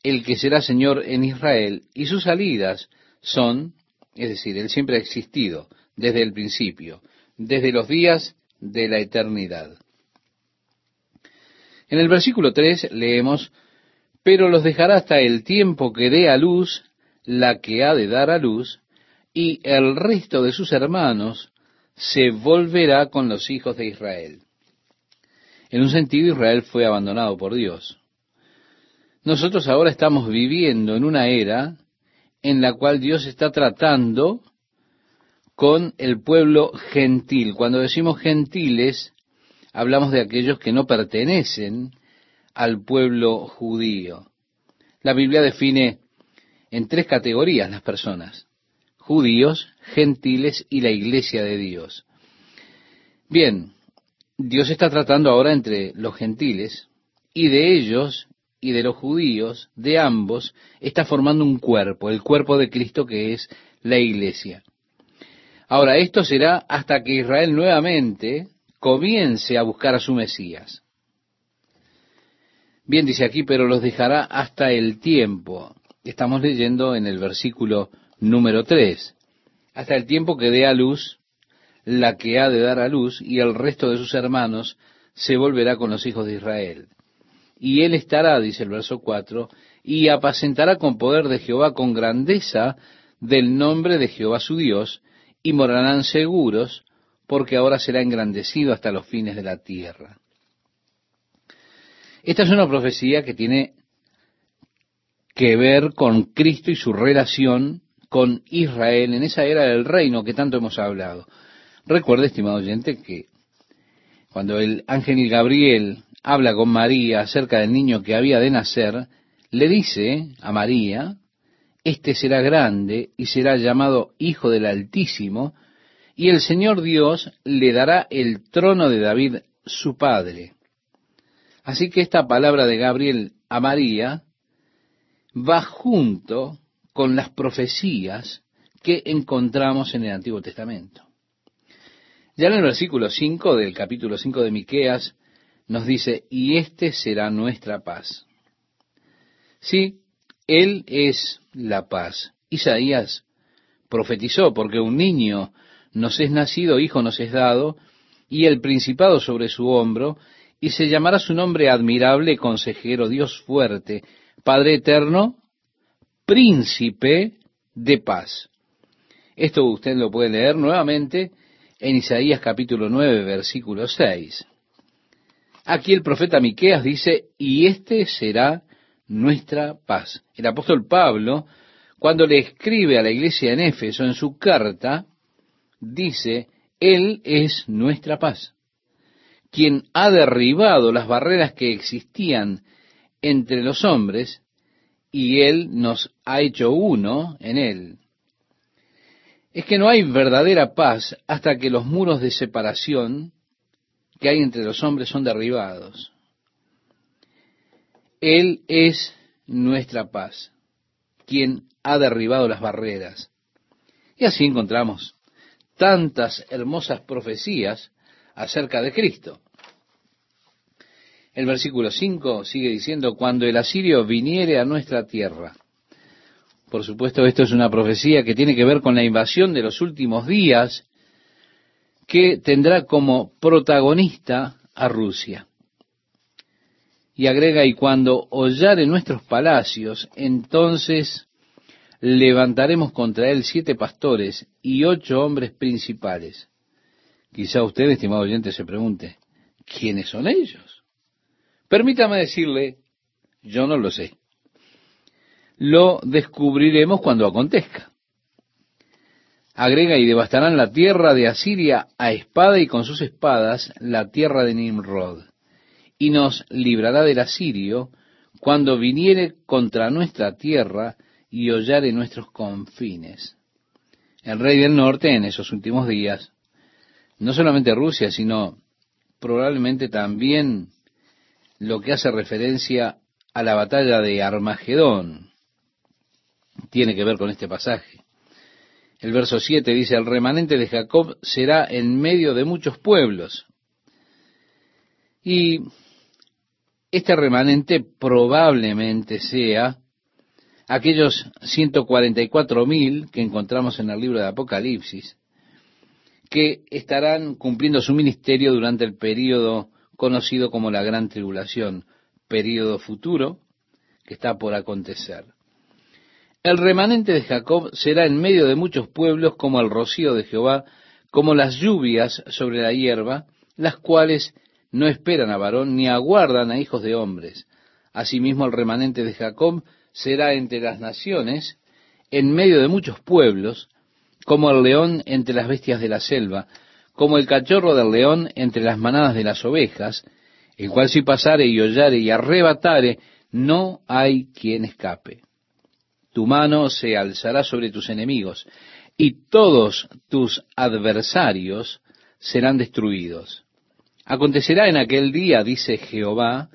el que será Señor en Israel, y sus salidas son, es decir, Él siempre ha existido desde el principio, desde los días de la eternidad. En el versículo 3 leemos, pero los dejará hasta el tiempo que dé a luz la que ha de dar a luz, y el resto de sus hermanos se volverá con los hijos de Israel. En un sentido, Israel fue abandonado por Dios. Nosotros ahora estamos viviendo en una era en la cual Dios está tratando con el pueblo gentil. Cuando decimos gentiles, hablamos de aquellos que no pertenecen al pueblo judío. La Biblia define en tres categorías las personas, judíos, gentiles y la iglesia de Dios. Bien, Dios está tratando ahora entre los gentiles y de ellos y de los judíos, de ambos, está formando un cuerpo, el cuerpo de Cristo que es la iglesia. Ahora, esto será hasta que Israel nuevamente comience a buscar a su Mesías. Bien, dice aquí, pero los dejará hasta el tiempo. Estamos leyendo en el versículo número 3. Hasta el tiempo que dé a luz la que ha de dar a luz, y el resto de sus hermanos se volverá con los hijos de Israel. Y él estará, dice el verso 4, y apacentará con poder de Jehová, con grandeza del nombre de Jehová su Dios, y morarán seguros, porque ahora será engrandecido hasta los fines de la tierra. Esta es una profecía que tiene que ver con Cristo y su relación con Israel en esa era del reino que tanto hemos hablado. Recuerde, estimado oyente, que cuando el ángel Gabriel habla con María acerca del niño que había de nacer, le dice a María, este será grande y será llamado Hijo del Altísimo, y el Señor Dios le dará el trono de David, su padre. Así que esta palabra de Gabriel a María va junto con las profecías que encontramos en el Antiguo Testamento. Ya en el versículo 5 del capítulo 5 de Miqueas nos dice, y este será nuestra paz. Sí, él es la paz. Isaías profetizó, porque un niño nos es nacido, hijo nos es dado, y el principado sobre su hombro, y se llamará su nombre admirable, consejero, Dios fuerte, Padre eterno, príncipe de paz. Esto usted lo puede leer nuevamente en Isaías capítulo 9, versículo 6. Aquí el profeta Miqueas dice, y este será nuestra paz. El apóstol Pablo, cuando le escribe a la iglesia en Éfeso en su carta, dice, Él es nuestra paz, quien ha derribado las barreras que existían entre los hombres, y Él nos ha hecho uno en Él. Es que no hay verdadera paz hasta que los muros de separación que hay entre los hombres son derribados. Él es nuestra paz, quien ha derribado las barreras. Y así encontramos tantas hermosas profecías acerca de Cristo. El versículo 5 sigue diciendo, cuando el asirio viniere a nuestra tierra. Por supuesto, esto es una profecía que tiene que ver con la invasión de los últimos días, que tendrá como protagonista a Rusia. Y agrega, y cuando hollare nuestros palacios, entonces levantaremos contra él siete pastores y ocho hombres principales. Quizá usted, estimado oyente, se pregunte, ¿quiénes son ellos? Permítame decirle, yo no lo sé. Lo descubriremos cuando acontezca. Agrega, y devastarán la tierra de Asiria a espada y con sus espadas la tierra de Nimrod. Y nos librará del asirio cuando viniere contra nuestra tierra y hollare nuestros confines. El rey del norte en esos últimos días, no solamente Rusia, sino probablemente también lo que hace referencia a la batalla de Armagedón, tiene que ver con este pasaje. El verso 7 dice, el remanente de Jacob será en medio de muchos pueblos. Y este remanente probablemente sea aquellos 144 mil que encontramos en el libro de Apocalipsis, que estarán cumpliendo su ministerio durante el período conocido como la Gran Tribulación, período futuro que está por acontecer. El remanente de Jacob será en medio de muchos pueblos como el rocío de Jehová, como las lluvias sobre la hierba, las cuales no esperan a varón ni aguardan a hijos de hombres. Asimismo el remanente de Jacob será entre las naciones, en medio de muchos pueblos, como el león entre las bestias de la selva, como el cachorro del león entre las manadas de las ovejas, el cual si pasare y hollare y arrebatare, no hay quien escape. Tu mano se alzará sobre tus enemigos, y todos tus adversarios serán destruidos. Acontecerá en aquel día, dice Jehová,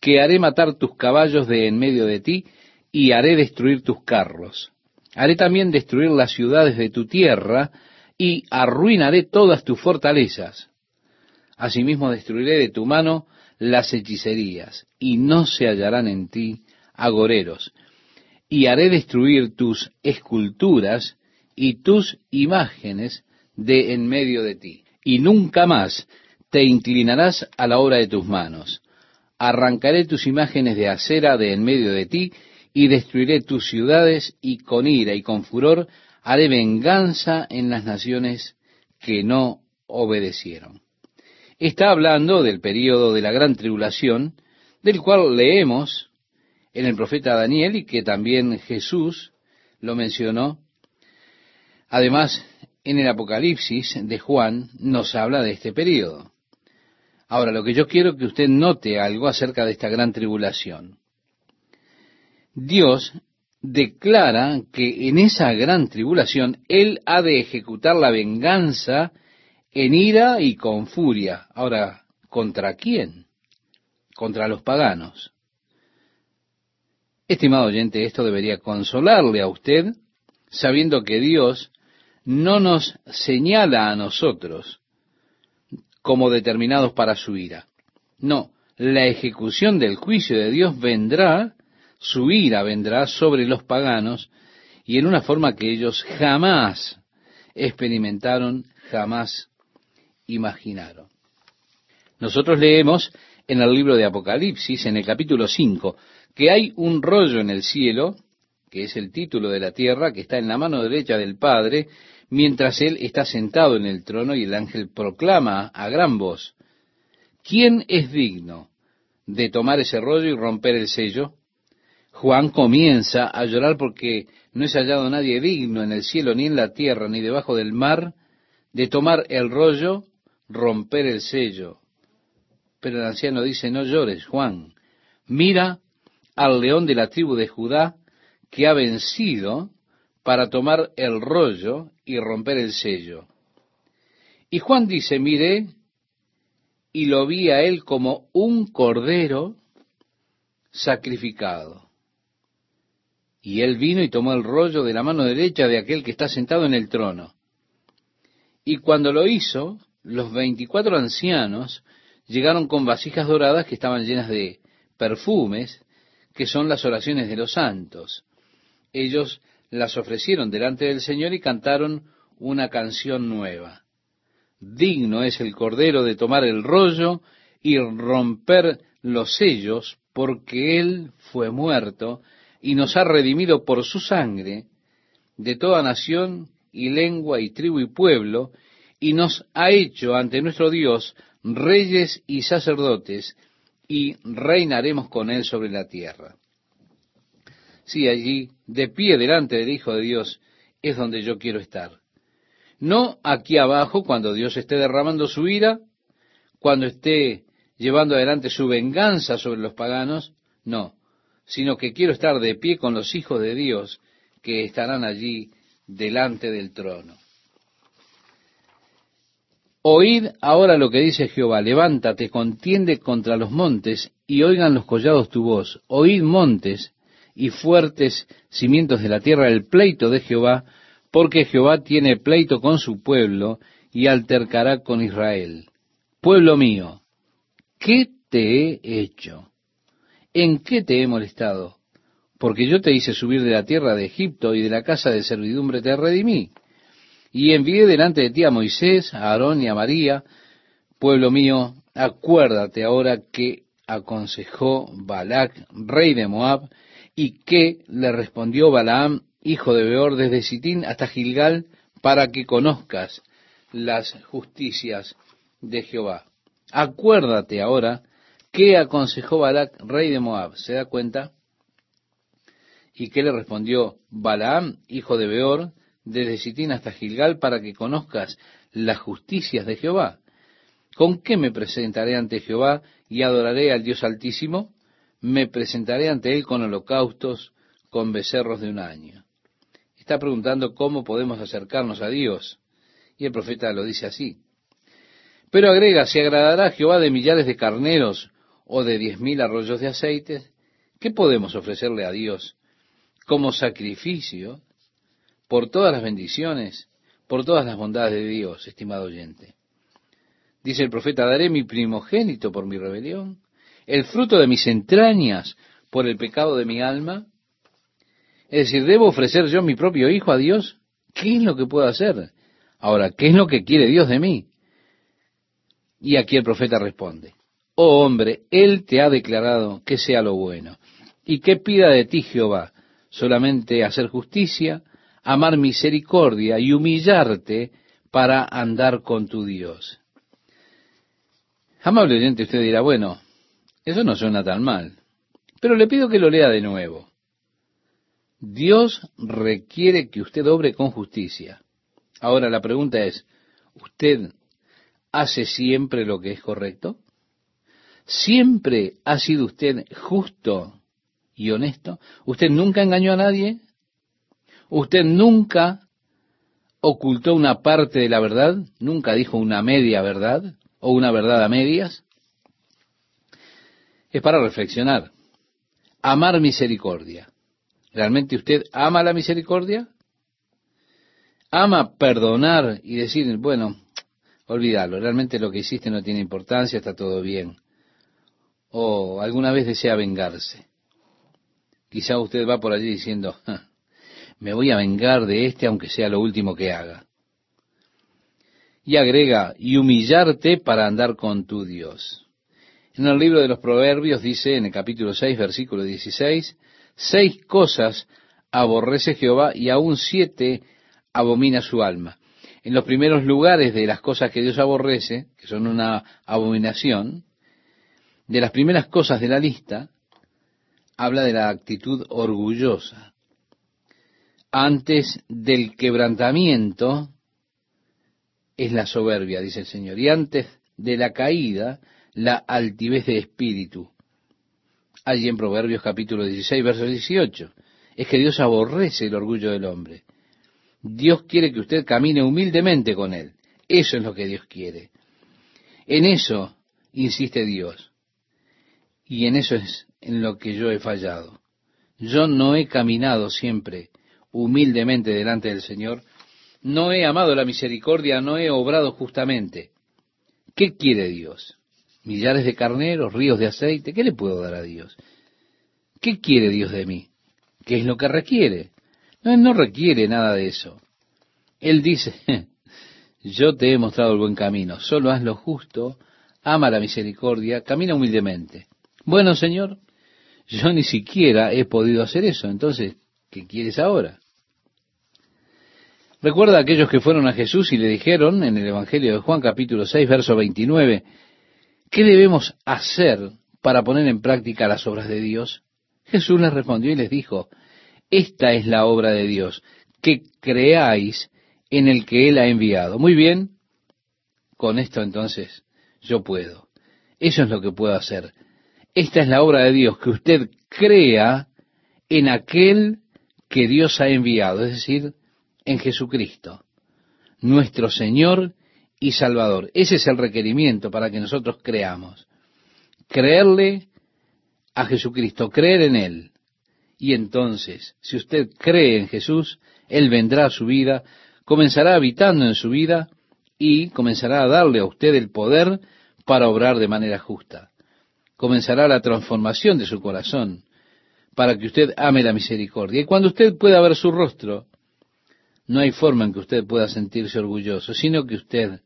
que haré matar tus caballos de en medio de ti, y haré destruir tus carros. Haré también destruir las ciudades de tu tierra y arruinaré todas tus fortalezas. Asimismo destruiré de tu mano las hechicerías y no se hallarán en ti agoreros. Y haré destruir tus esculturas y tus imágenes de en medio de ti. Y nunca más te inclinarás a la obra de tus manos. Arrancaré tus imágenes de acera de en medio de ti y destruiré tus ciudades y con ira y con furor haré venganza en las naciones que no obedecieron. Está hablando del período de la gran tribulación, del cual leemos en el profeta Daniel y que también Jesús lo mencionó. Además, en el Apocalipsis de Juan nos habla de este período. Ahora, lo que yo quiero que usted note algo acerca de esta gran tribulación. Dios declara que en esa gran tribulación Él ha de ejecutar la venganza en ira y con furia. Ahora, ¿contra quién? Contra los paganos. Estimado oyente, esto debería consolarle a usted, sabiendo que Dios no nos señala a nosotros como determinados para su ira. No, la ejecución del juicio de Dios vendrá su ira vendrá sobre los paganos y en una forma que ellos jamás experimentaron, jamás imaginaron. Nosotros leemos en el libro de Apocalipsis, en el capítulo 5, que hay un rollo en el cielo, que es el título de la tierra, que está en la mano derecha del Padre, mientras él está sentado en el trono y el ángel proclama a gran voz, ¿quién es digno de tomar ese rollo y romper el sello? Juan comienza a llorar porque no es hallado nadie digno en el cielo, ni en la tierra, ni debajo del mar, de tomar el rollo, romper el sello. Pero el anciano dice, no llores, Juan, mira al león de la tribu de Judá que ha vencido para tomar el rollo y romper el sello. Y Juan dice, mire, y lo vi a él como un cordero sacrificado. Y él vino y tomó el rollo de la mano derecha de aquel que está sentado en el trono. Y cuando lo hizo, los veinticuatro ancianos llegaron con vasijas doradas que estaban llenas de perfumes, que son las oraciones de los santos. Ellos las ofrecieron delante del Señor y cantaron una canción nueva. Digno es el Cordero de tomar el rollo y romper los sellos, porque Él fue muerto y nos ha redimido por su sangre de toda nación y lengua y tribu y pueblo, y nos ha hecho ante nuestro Dios reyes y sacerdotes, y reinaremos con Él sobre la tierra. Sí, allí, de pie delante del Hijo de Dios, es donde yo quiero estar. No aquí abajo, cuando Dios esté derramando su ira, cuando esté llevando adelante su venganza sobre los paganos, no, sino que quiero estar de pie con los hijos de Dios que estarán allí delante del trono. Oíd ahora lo que dice Jehová, levántate, contiende contra los montes, y oigan los collados tu voz. Oíd montes y fuertes cimientos de la tierra el pleito de Jehová, porque Jehová tiene pleito con su pueblo y altercará con Israel. Pueblo mío, ¿qué te he hecho? ¿En qué te he molestado? Porque yo te hice subir de la tierra de Egipto y de la casa de servidumbre te redimí. Y envié delante de ti a Moisés, a Aarón y a María. Pueblo mío, acuérdate ahora que aconsejó Balac, rey de Moab, y que le respondió Balaam, hijo de Beor, desde Sitín hasta Gilgal, para que conozcas las justicias de Jehová. Acuérdate ahora ¿Qué aconsejó Balac, rey de Moab? ¿Se da cuenta? ¿Y qué le respondió Balaam, hijo de Beor, desde Sitín hasta Gilgal, para que conozcas las justicias de Jehová? ¿Con qué me presentaré ante Jehová y adoraré al Dios Altísimo? Me presentaré ante Él con holocaustos, con becerros de un año. Está preguntando cómo podemos acercarnos a Dios. Y el profeta lo dice así. Pero agrega, ¿se agradará Jehová de millares de carneros o de diez mil arroyos de aceite, ¿qué podemos ofrecerle a Dios como sacrificio por todas las bendiciones, por todas las bondades de Dios, estimado oyente? Dice el profeta, daré mi primogénito por mi rebelión, el fruto de mis entrañas por el pecado de mi alma. Es decir, ¿debo ofrecer yo mi propio hijo a Dios? ¿Qué es lo que puedo hacer? Ahora, ¿qué es lo que quiere Dios de mí? Y aquí el profeta responde, Oh hombre, Él te ha declarado que sea lo bueno. ¿Y qué pida de ti Jehová? Solamente hacer justicia, amar misericordia y humillarte para andar con tu Dios. Amable oyente, usted dirá, bueno, eso no suena tan mal, pero le pido que lo lea de nuevo. Dios requiere que usted obre con justicia. Ahora la pregunta es, ¿usted hace siempre lo que es correcto? ¿Siempre ha sido usted justo y honesto? ¿Usted nunca engañó a nadie? ¿Usted nunca ocultó una parte de la verdad? ¿Nunca dijo una media verdad o una verdad a medias? Es para reflexionar. Amar misericordia. ¿Realmente usted ama la misericordia? ¿Ama perdonar y decir, bueno, olvídalo, realmente lo que hiciste no tiene importancia, está todo bien? o alguna vez desea vengarse. Quizá usted va por allí diciendo, me voy a vengar de este aunque sea lo último que haga. Y agrega, y humillarte para andar con tu Dios. En el libro de los Proverbios dice, en el capítulo 6, versículo 16, seis cosas aborrece Jehová y aún siete abomina su alma. en los primeros lugares de las cosas que Dios aborrece, que son una abominación, de las primeras cosas de la lista, habla de la actitud orgullosa. Antes del quebrantamiento es la soberbia, dice el Señor, y antes de la caída, la altivez de espíritu. Allí en Proverbios capítulo 16, verso 18. Es que Dios aborrece el orgullo del hombre. Dios quiere que usted camine humildemente con Él. Eso es lo que Dios quiere. En eso insiste Dios. Y en eso es en lo que yo he fallado. Yo no he caminado siempre humildemente delante del Señor. No he amado la misericordia, no he obrado justamente. ¿Qué quiere Dios? Millares de carneros, ríos de aceite. ¿Qué le puedo dar a Dios? ¿Qué quiere Dios de mí? ¿Qué es lo que requiere? No, Él no requiere nada de eso. Él dice, (laughs) yo te he mostrado el buen camino, solo haz lo justo, ama la misericordia, camina humildemente. Bueno, Señor, yo ni siquiera he podido hacer eso, entonces, ¿qué quieres ahora? Recuerda a aquellos que fueron a Jesús y le dijeron en el Evangelio de Juan capítulo 6, verso 29, ¿Qué debemos hacer para poner en práctica las obras de Dios? Jesús les respondió y les dijo, esta es la obra de Dios, que creáis en el que Él ha enviado. Muy bien, con esto entonces yo puedo. Eso es lo que puedo hacer. Esta es la obra de Dios, que usted crea en aquel que Dios ha enviado, es decir, en Jesucristo, nuestro Señor y Salvador. Ese es el requerimiento para que nosotros creamos. Creerle a Jesucristo, creer en Él. Y entonces, si usted cree en Jesús, Él vendrá a su vida, comenzará habitando en su vida y comenzará a darle a usted el poder para obrar de manera justa. Comenzará la transformación de su corazón para que usted ame la misericordia. Y cuando usted pueda ver su rostro, no hay forma en que usted pueda sentirse orgulloso, sino que usted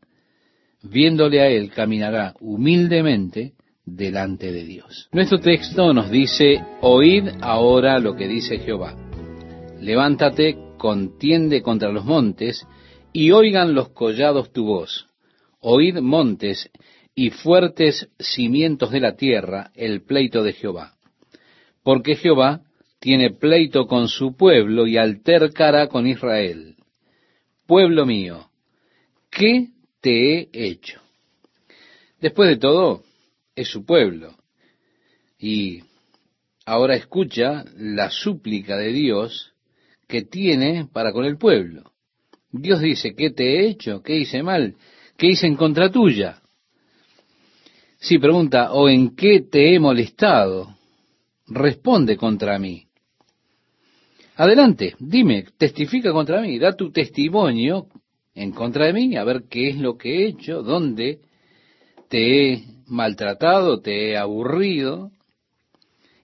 viéndole a él, caminará humildemente delante de Dios. Nuestro texto nos dice, oíd ahora lo que dice Jehová. Levántate, contiende contra los montes, y oigan los collados tu voz. Oíd montes y fuertes cimientos de la tierra, el pleito de Jehová. Porque Jehová tiene pleito con su pueblo y altercará con Israel. Pueblo mío, ¿qué te he hecho. Después de todo, es su pueblo. Y ahora escucha la súplica de Dios que tiene para con el pueblo. Dios dice, ¿qué te he hecho? ¿Qué hice mal? ¿Qué hice en contra tuya? Si pregunta, ¿o en qué te he molestado? Responde contra mí. Adelante, dime, testifica contra mí, da tu testimonio en contra de mí, a ver qué es lo que he hecho, dónde te he maltratado, te he aburrido.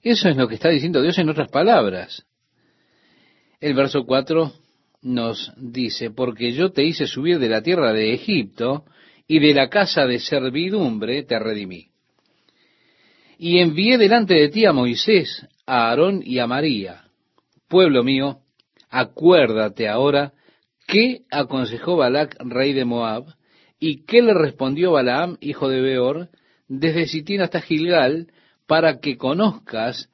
Eso es lo que está diciendo Dios en otras palabras. El verso 4 nos dice, porque yo te hice subir de la tierra de Egipto y de la casa de servidumbre te redimí. Y envié delante de ti a Moisés, a Aarón y a María. Pueblo mío, acuérdate ahora ¿Qué aconsejó Balac, rey de Moab? ¿Y qué le respondió Balaam, hijo de Beor, desde Sitín hasta Gilgal, para que conozcas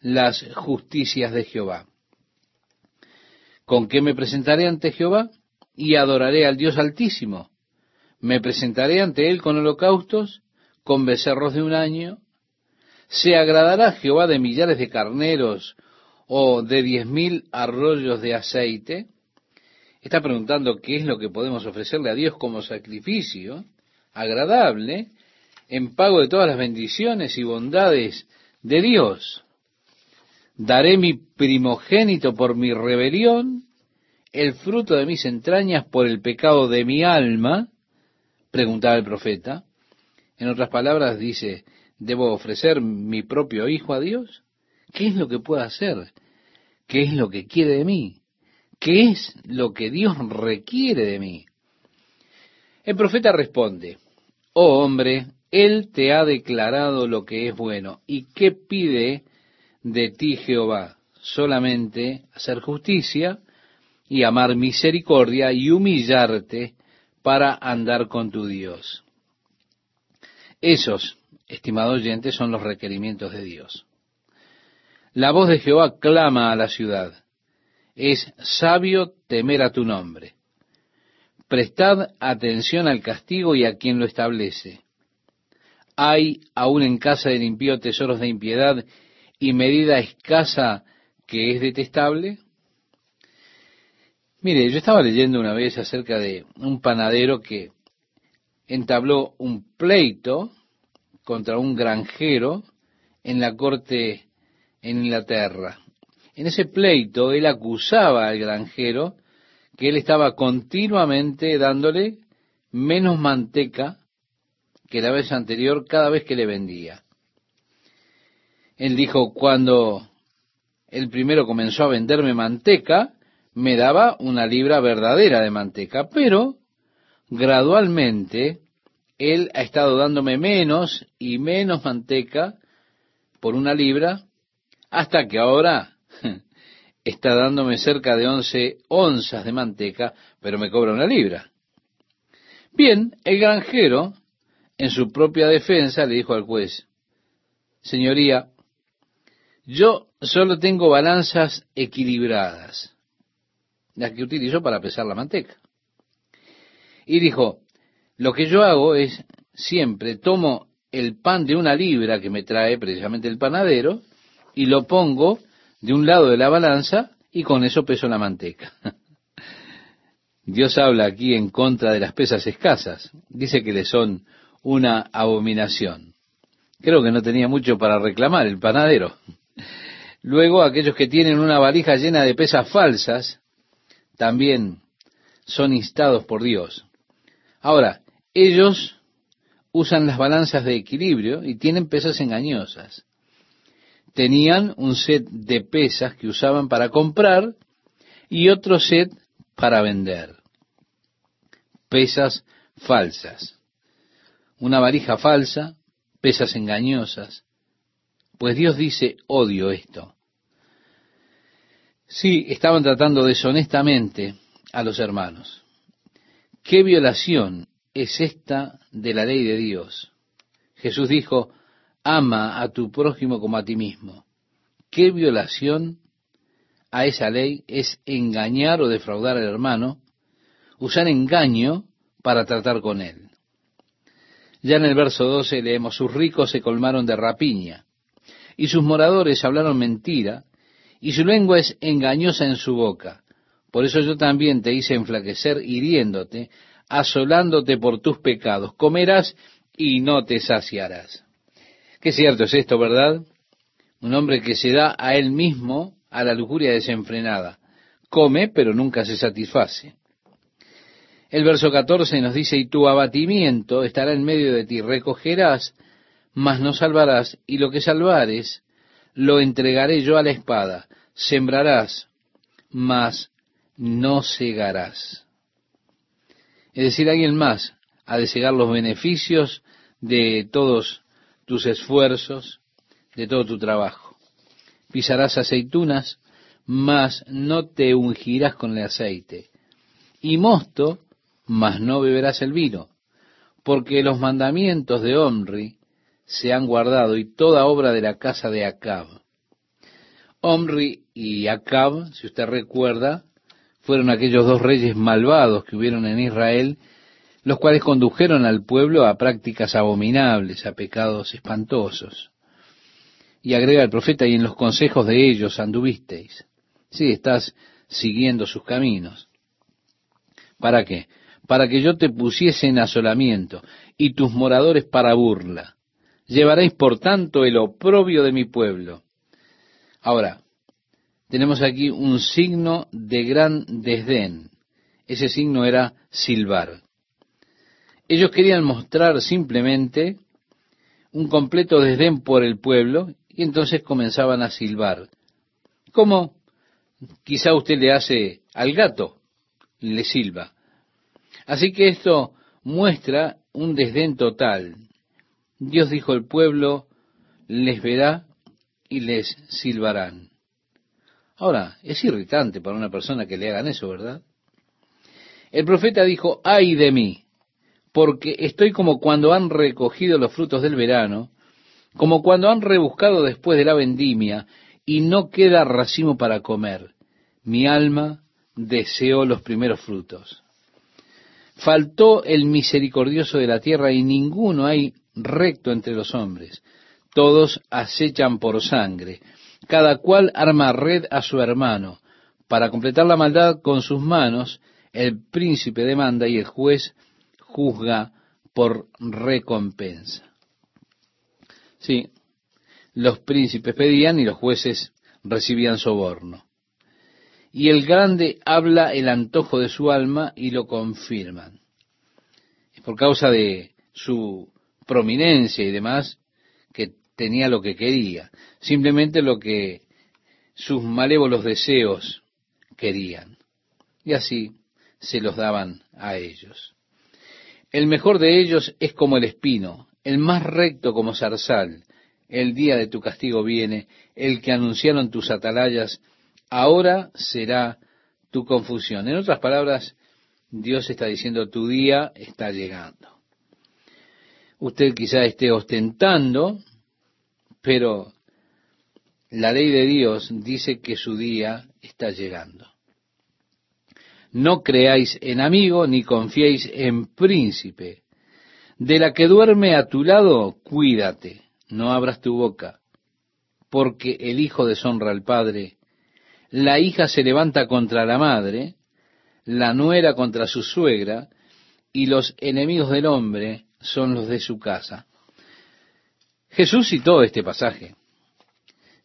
las justicias de Jehová? ¿Con qué me presentaré ante Jehová? Y adoraré al Dios Altísimo. ¿Me presentaré ante Él con holocaustos, con becerros de un año? ¿Se agradará Jehová de millares de carneros o de diez mil arroyos de aceite? Está preguntando qué es lo que podemos ofrecerle a Dios como sacrificio agradable en pago de todas las bendiciones y bondades de Dios. Daré mi primogénito por mi rebelión, el fruto de mis entrañas por el pecado de mi alma, preguntaba el profeta. En otras palabras dice, ¿debo ofrecer mi propio hijo a Dios? ¿Qué es lo que puedo hacer? ¿Qué es lo que quiere de mí? ¿Qué es lo que Dios requiere de mí? El profeta responde, oh hombre, Él te ha declarado lo que es bueno. ¿Y qué pide de ti Jehová? Solamente hacer justicia, y amar misericordia y humillarte para andar con tu Dios. Esos, estimado oyente, son los requerimientos de Dios. La voz de Jehová clama a la ciudad. Es sabio temer a tu nombre. Prestad atención al castigo y a quien lo establece. Hay aún en casa del impío tesoros de impiedad y medida escasa que es detestable. Mire, yo estaba leyendo una vez acerca de un panadero que entabló un pleito contra un granjero en la corte en Inglaterra. En ese pleito él acusaba al granjero que él estaba continuamente dándole menos manteca que la vez anterior cada vez que le vendía. Él dijo, cuando el primero comenzó a venderme manteca, me daba una libra verdadera de manteca, pero gradualmente él ha estado dándome menos y menos manteca por una libra, hasta que ahora está dándome cerca de once onzas de manteca, pero me cobra una libra. Bien, el granjero, en su propia defensa, le dijo al juez, Señoría, yo solo tengo balanzas equilibradas, las que utilizo para pesar la manteca. Y dijo, lo que yo hago es siempre tomo el pan de una libra que me trae precisamente el panadero y lo pongo de un lado de la balanza y con eso peso la manteca. (laughs) Dios habla aquí en contra de las pesas escasas. Dice que le son una abominación. Creo que no tenía mucho para reclamar el panadero. (laughs) Luego, aquellos que tienen una valija llena de pesas falsas, también son instados por Dios. Ahora, ellos usan las balanzas de equilibrio y tienen pesas engañosas. Tenían un set de pesas que usaban para comprar y otro set para vender. Pesas falsas. Una varija falsa, pesas engañosas. Pues Dios dice, odio esto. Sí, estaban tratando deshonestamente a los hermanos. ¿Qué violación es esta de la ley de Dios. Jesús dijo, ama a tu prójimo como a ti mismo. ¿Qué violación a esa ley es engañar o defraudar al hermano, usar engaño para tratar con él? Ya en el verso 12 leemos, sus ricos se colmaron de rapiña, y sus moradores hablaron mentira, y su lengua es engañosa en su boca. Por eso yo también te hice enflaquecer hiriéndote, asolándote por tus pecados. Comerás y no te saciarás. Qué cierto es esto, ¿verdad? Un hombre que se da a él mismo a la lujuria desenfrenada. Come, pero nunca se satisface. El verso 14 nos dice, y tu abatimiento estará en medio de ti, recogerás, mas no salvarás, y lo que salvares, lo entregaré yo a la espada, sembrarás, mas no cegarás es decir, alguien más ha de cegar los beneficios de todos tus esfuerzos, de todo tu trabajo. Pisarás aceitunas, mas no te ungirás con el aceite. Y mosto, mas no beberás el vino, porque los mandamientos de Omri se han guardado y toda obra de la casa de Acab. Omri y Acab, si usted recuerda, fueron aquellos dos reyes malvados que hubieron en Israel, los cuales condujeron al pueblo a prácticas abominables, a pecados espantosos. Y agrega el profeta, y en los consejos de ellos anduvisteis. Sí, estás siguiendo sus caminos. ¿Para qué? Para que yo te pusiese en asolamiento y tus moradores para burla. Llevaréis por tanto el oprobio de mi pueblo. Ahora, tenemos aquí un signo de gran desdén. Ese signo era silbar. Ellos querían mostrar simplemente un completo desdén por el pueblo y entonces comenzaban a silbar. Como quizá usted le hace al gato, le silba. Así que esto muestra un desdén total. Dios dijo, el pueblo les verá y les silbarán. Ahora, es irritante para una persona que le hagan eso, ¿verdad? El profeta dijo, ay de mí, porque estoy como cuando han recogido los frutos del verano, como cuando han rebuscado después de la vendimia, y no queda racimo para comer. Mi alma deseó los primeros frutos. Faltó el misericordioso de la tierra y ninguno hay recto entre los hombres. Todos acechan por sangre. Cada cual arma red a su hermano. Para completar la maldad con sus manos, el príncipe demanda y el juez juzga por recompensa. Sí, los príncipes pedían y los jueces recibían soborno. Y el grande habla el antojo de su alma y lo confirman. Es por causa de su prominencia y demás que tenía lo que quería, simplemente lo que sus malévolos deseos querían. Y así se los daban a ellos. El mejor de ellos es como el espino, el más recto como zarzal. El día de tu castigo viene, el que anunciaron tus atalayas, ahora será tu confusión. En otras palabras, Dios está diciendo, tu día está llegando. Usted quizá esté ostentando, pero la ley de Dios dice que su día está llegando. No creáis en amigo ni confiéis en príncipe. De la que duerme a tu lado, cuídate, no abras tu boca, porque el hijo deshonra al padre, la hija se levanta contra la madre, la nuera contra su suegra, y los enemigos del hombre son los de su casa. Jesús citó este pasaje.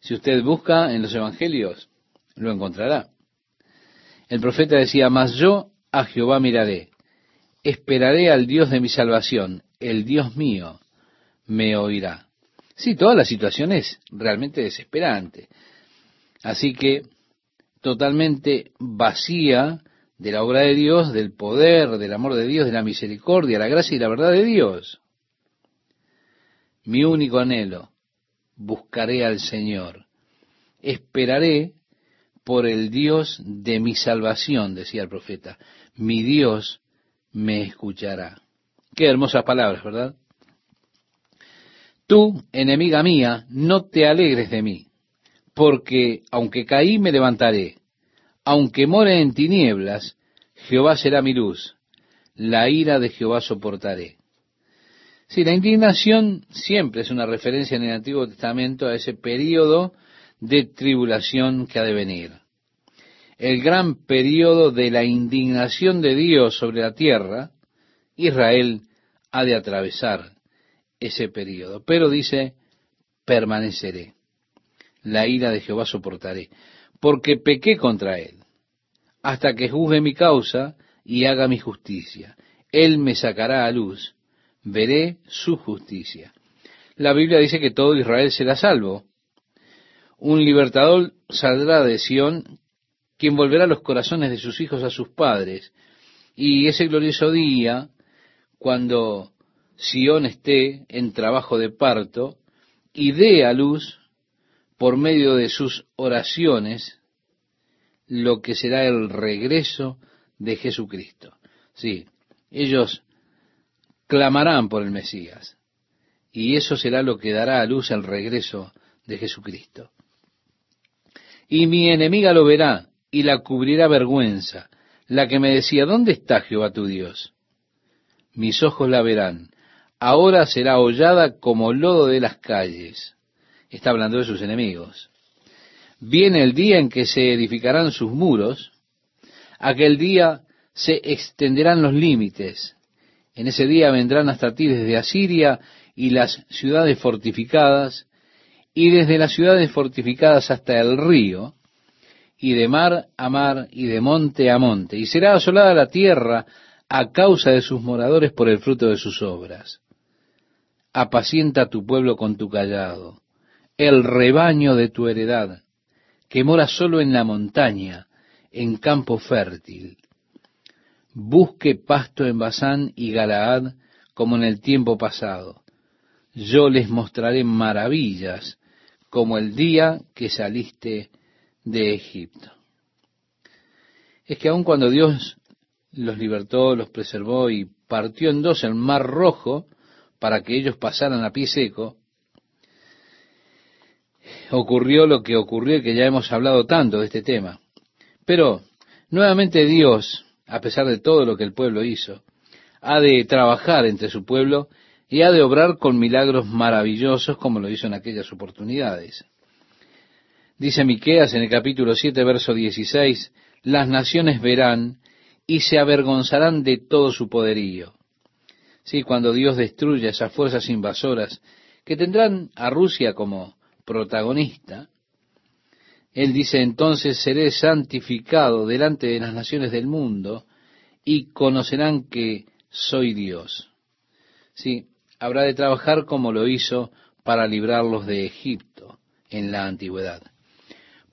Si usted busca en los evangelios, lo encontrará. El profeta decía, mas yo a Jehová miraré, esperaré al Dios de mi salvación, el Dios mío me oirá. Sí, toda la situación es realmente desesperante. Así que totalmente vacía de la obra de Dios, del poder, del amor de Dios, de la misericordia, la gracia y la verdad de Dios. Mi único anhelo, buscaré al Señor, esperaré por el Dios de mi salvación, decía el profeta. Mi Dios me escuchará. Qué hermosas palabras, ¿verdad? Tú, enemiga mía, no te alegres de mí, porque aunque caí me levantaré, aunque more en tinieblas, Jehová será mi luz, la ira de Jehová soportaré. Sí, la indignación siempre es una referencia en el Antiguo Testamento a ese periodo de tribulación que ha de venir. El gran periodo de la indignación de Dios sobre la tierra, Israel ha de atravesar ese periodo. Pero dice, permaneceré. La ira de Jehová soportaré, porque pequé contra él, hasta que juzgue mi causa y haga mi justicia. Él me sacará a luz, veré su justicia. La Biblia dice que todo Israel será salvo, un libertador saldrá de Sión, quien volverá los corazones de sus hijos a sus padres. Y ese glorioso día, cuando Sión esté en trabajo de parto y dé a luz por medio de sus oraciones lo que será el regreso de Jesucristo. Sí, ellos clamarán por el Mesías y eso será lo que dará a luz el regreso de Jesucristo. Y mi enemiga lo verá y la cubrirá vergüenza, la que me decía, ¿dónde está Jehová tu Dios? Mis ojos la verán, ahora será hollada como lodo de las calles. Está hablando de sus enemigos. Viene el día en que se edificarán sus muros, aquel día se extenderán los límites. En ese día vendrán hasta ti desde Asiria y las ciudades fortificadas, y desde las ciudades fortificadas hasta el río, y de mar a mar, y de monte a monte, y será asolada la tierra a causa de sus moradores por el fruto de sus obras. Apacienta tu pueblo con tu callado, el rebaño de tu heredad, que mora solo en la montaña, en campo fértil. Busque pasto en Basán y Galaad como en el tiempo pasado. Yo les mostraré maravillas como el día que saliste de Egipto. Es que aun cuando Dios los libertó, los preservó y partió en dos el mar rojo para que ellos pasaran a pie seco, ocurrió lo que ocurrió y que ya hemos hablado tanto de este tema. Pero nuevamente Dios, a pesar de todo lo que el pueblo hizo, ha de trabajar entre su pueblo y ha de obrar con milagros maravillosos como lo hizo en aquellas oportunidades. Dice Miqueas en el capítulo 7, verso 16, las naciones verán y se avergonzarán de todo su poderío. Sí, cuando Dios destruya esas fuerzas invasoras que tendrán a Rusia como protagonista, Él dice entonces seré santificado delante de las naciones del mundo y conocerán que soy Dios. Sí, habrá de trabajar como lo hizo para librarlos de Egipto en la antigüedad.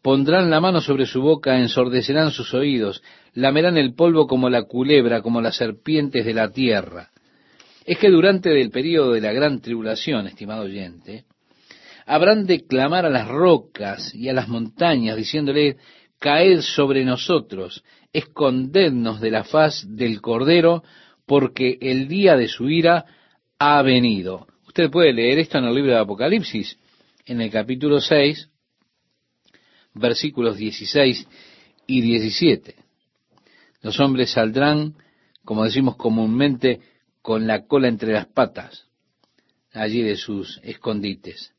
Pondrán la mano sobre su boca, ensordecerán sus oídos, lamerán el polvo como la culebra, como las serpientes de la tierra. Es que durante el periodo de la gran tribulación, estimado oyente, habrán de clamar a las rocas y a las montañas, diciéndole, caed sobre nosotros, escondednos de la faz del Cordero, porque el día de su ira ha venido. Usted puede leer esto en el libro de Apocalipsis, en el capítulo 6, versículos 16 y 17. Los hombres saldrán, como decimos comúnmente, con la cola entre las patas, allí de sus escondites.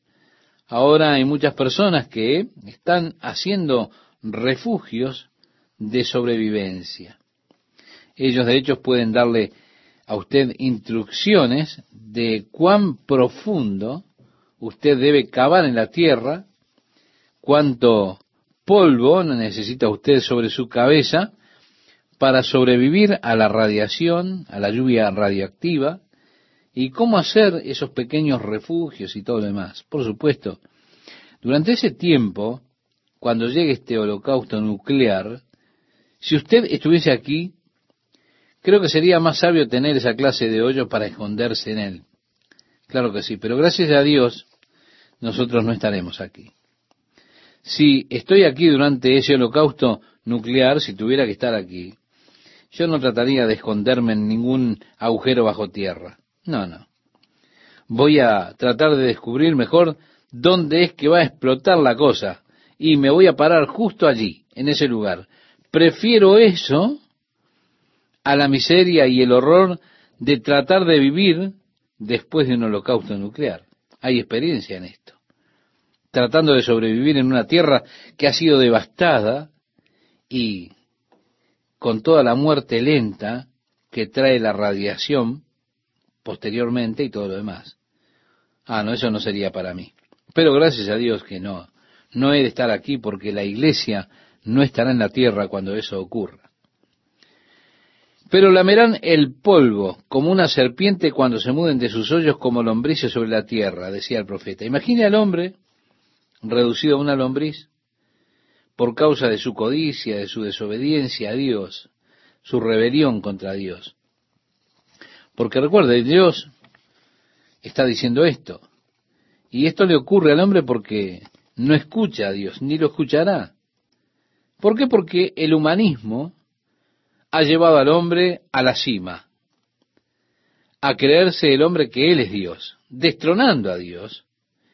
Ahora hay muchas personas que están haciendo refugios de sobrevivencia. Ellos de hecho pueden darle a usted instrucciones de cuán profundo usted debe cavar en la tierra, cuánto polvo necesita usted sobre su cabeza para sobrevivir a la radiación, a la lluvia radioactiva, y cómo hacer esos pequeños refugios y todo lo demás. Por supuesto, durante ese tiempo, cuando llegue este holocausto nuclear, si usted estuviese aquí, creo que sería más sabio tener esa clase de hoyo para esconderse en él. Claro que sí, pero gracias a Dios nosotros no estaremos aquí. Si estoy aquí durante ese holocausto nuclear, si tuviera que estar aquí, yo no trataría de esconderme en ningún agujero bajo tierra. No, no. Voy a tratar de descubrir mejor dónde es que va a explotar la cosa y me voy a parar justo allí, en ese lugar. Prefiero eso a la miseria y el horror de tratar de vivir después de un holocausto nuclear. Hay experiencia en esto. Tratando de sobrevivir en una tierra que ha sido devastada y con toda la muerte lenta que trae la radiación posteriormente y todo lo demás. Ah, no, eso no sería para mí. Pero gracias a Dios que no, no he de estar aquí porque la iglesia no estará en la tierra cuando eso ocurra. Pero lamerán el polvo como una serpiente cuando se muden de sus hoyos como lombrices sobre la tierra, decía el profeta. Imagine al hombre reducido a una lombriz por causa de su codicia, de su desobediencia a Dios, su rebelión contra Dios. Porque recuerde, Dios está diciendo esto. Y esto le ocurre al hombre porque no escucha a Dios, ni lo escuchará. ¿Por qué? Porque el humanismo ha llevado al hombre a la cima, a creerse el hombre que Él es Dios, destronando a Dios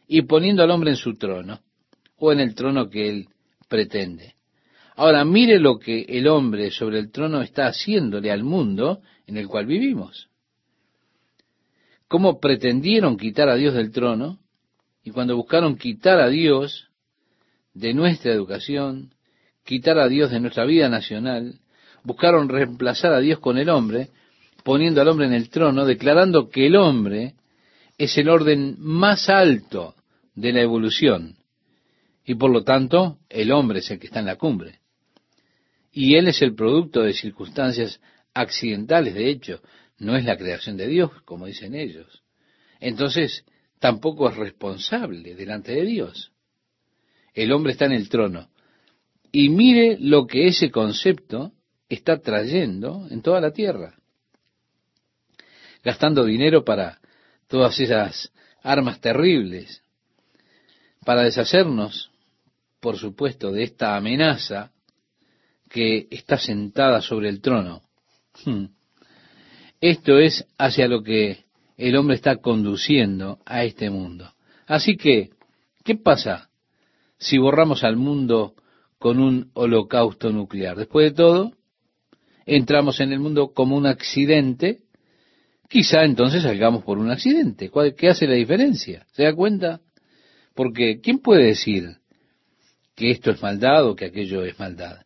y poniendo al hombre en su trono, o en el trono que Él pretende. Ahora mire lo que el hombre sobre el trono está haciéndole al mundo en el cual vivimos cómo pretendieron quitar a Dios del trono, y cuando buscaron quitar a Dios de nuestra educación, quitar a Dios de nuestra vida nacional, buscaron reemplazar a Dios con el hombre, poniendo al hombre en el trono, declarando que el hombre es el orden más alto de la evolución, y por lo tanto el hombre es el que está en la cumbre. Y él es el producto de circunstancias accidentales, de hecho, no es la creación de Dios, como dicen ellos. Entonces, tampoco es responsable delante de Dios. El hombre está en el trono. Y mire lo que ese concepto está trayendo en toda la tierra. Gastando dinero para todas esas armas terribles, para deshacernos por supuesto, de esta amenaza que está sentada sobre el trono. Hmm. Esto es hacia lo que el hombre está conduciendo a este mundo. Así que, ¿qué pasa si borramos al mundo con un holocausto nuclear? Después de todo, entramos en el mundo como un accidente, quizá entonces salgamos por un accidente. ¿Qué hace la diferencia? ¿Se da cuenta? Porque, ¿quién puede decir que esto es maldad o que aquello es maldad?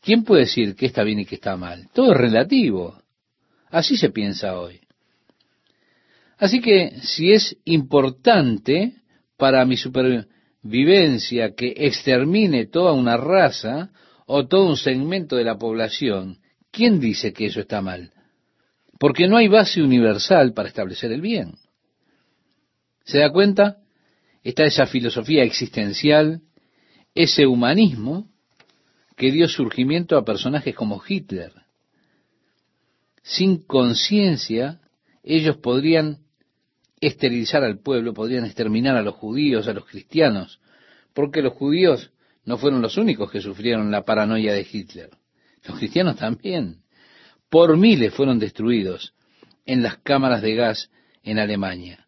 ¿Quién puede decir que está bien y que está mal? Todo es relativo. Así se piensa hoy. Así que si es importante para mi supervivencia que extermine toda una raza o todo un segmento de la población, ¿quién dice que eso está mal? Porque no hay base universal para establecer el bien. ¿Se da cuenta? Está esa filosofía existencial, ese humanismo que dio surgimiento a personajes como Hitler. Sin conciencia, ellos podrían esterilizar al pueblo, podrían exterminar a los judíos, a los cristianos, porque los judíos no fueron los únicos que sufrieron la paranoia de Hitler. Los cristianos también. Por miles fueron destruidos en las cámaras de gas en Alemania.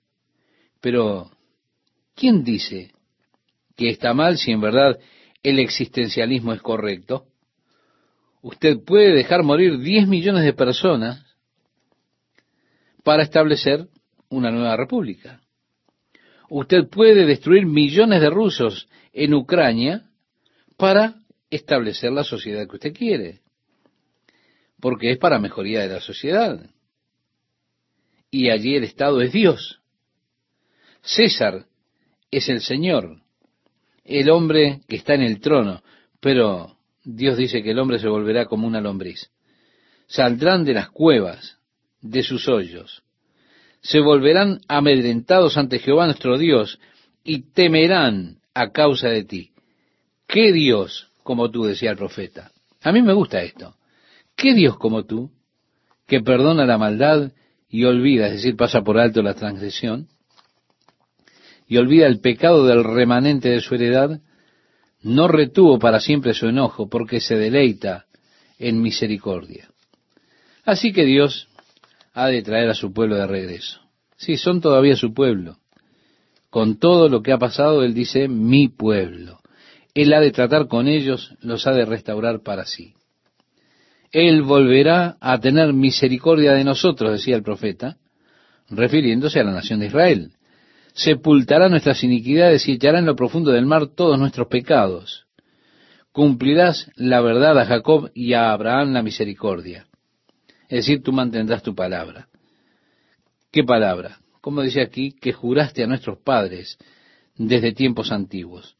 Pero, ¿quién dice que está mal si en verdad el existencialismo es correcto? Usted puede dejar morir 10 millones de personas para establecer una nueva república. Usted puede destruir millones de rusos en Ucrania para establecer la sociedad que usted quiere, porque es para mejoría de la sociedad. Y allí el Estado es Dios. César es el Señor, el hombre que está en el trono, pero Dios dice que el hombre se volverá como una lombriz. Saldrán de las cuevas, de sus hoyos, se volverán amedrentados ante Jehová nuestro Dios y temerán a causa de ti. ¿Qué Dios como tú, decía el profeta? A mí me gusta esto. ¿Qué Dios como tú que perdona la maldad y olvida, es decir, pasa por alto la transgresión y olvida el pecado del remanente de su heredad? No retuvo para siempre su enojo porque se deleita en misericordia. Así que Dios ha de traer a su pueblo de regreso. Sí, son todavía su pueblo. Con todo lo que ha pasado, Él dice, mi pueblo. Él ha de tratar con ellos, los ha de restaurar para sí. Él volverá a tener misericordia de nosotros, decía el profeta, refiriéndose a la nación de Israel. Sepultará nuestras iniquidades y echará en lo profundo del mar todos nuestros pecados. Cumplirás la verdad a Jacob y a Abraham la misericordia. Es decir, tú mantendrás tu palabra. ¿Qué palabra? Como dice aquí, que juraste a nuestros padres desde tiempos antiguos.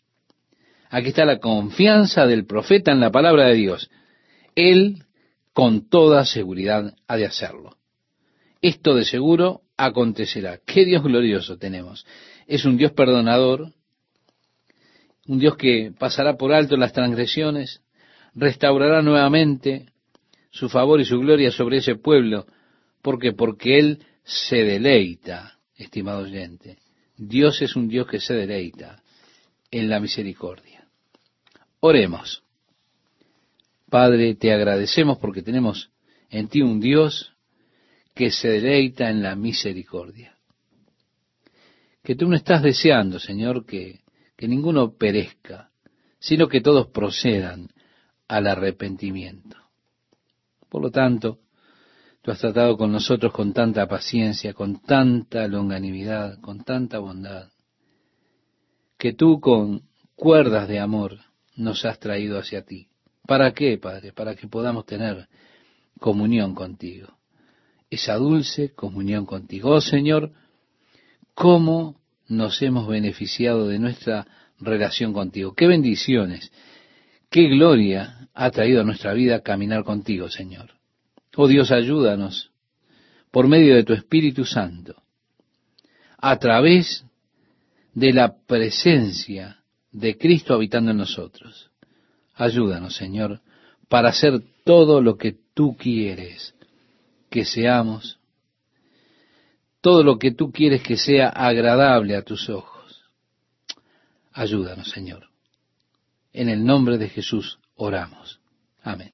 Aquí está la confianza del profeta en la palabra de Dios. Él con toda seguridad ha de hacerlo. Esto de seguro acontecerá. Qué Dios glorioso tenemos. Es un Dios perdonador, un Dios que pasará por alto las transgresiones, restaurará nuevamente su favor y su gloria sobre ese pueblo. ¿Por qué? Porque Él se deleita, estimado oyente. Dios es un Dios que se deleita en la misericordia. Oremos. Padre, te agradecemos porque tenemos en ti un Dios que se deleita en la misericordia. Que tú no estás deseando, Señor, que, que ninguno perezca, sino que todos procedan al arrepentimiento. Por lo tanto, tú has tratado con nosotros con tanta paciencia, con tanta longanimidad, con tanta bondad, que tú con cuerdas de amor nos has traído hacia ti. ¿Para qué, Padre? Para que podamos tener comunión contigo. Esa dulce comunión contigo. Oh Señor, ¿cómo nos hemos beneficiado de nuestra relación contigo? Qué bendiciones, qué gloria ha traído a nuestra vida caminar contigo, Señor. Oh Dios, ayúdanos por medio de tu Espíritu Santo, a través de la presencia de Cristo habitando en nosotros. Ayúdanos, Señor, para hacer todo lo que tú quieres que seamos, todo lo que tú quieres que sea agradable a tus ojos. Ayúdanos, Señor. En el nombre de Jesús oramos. Amén.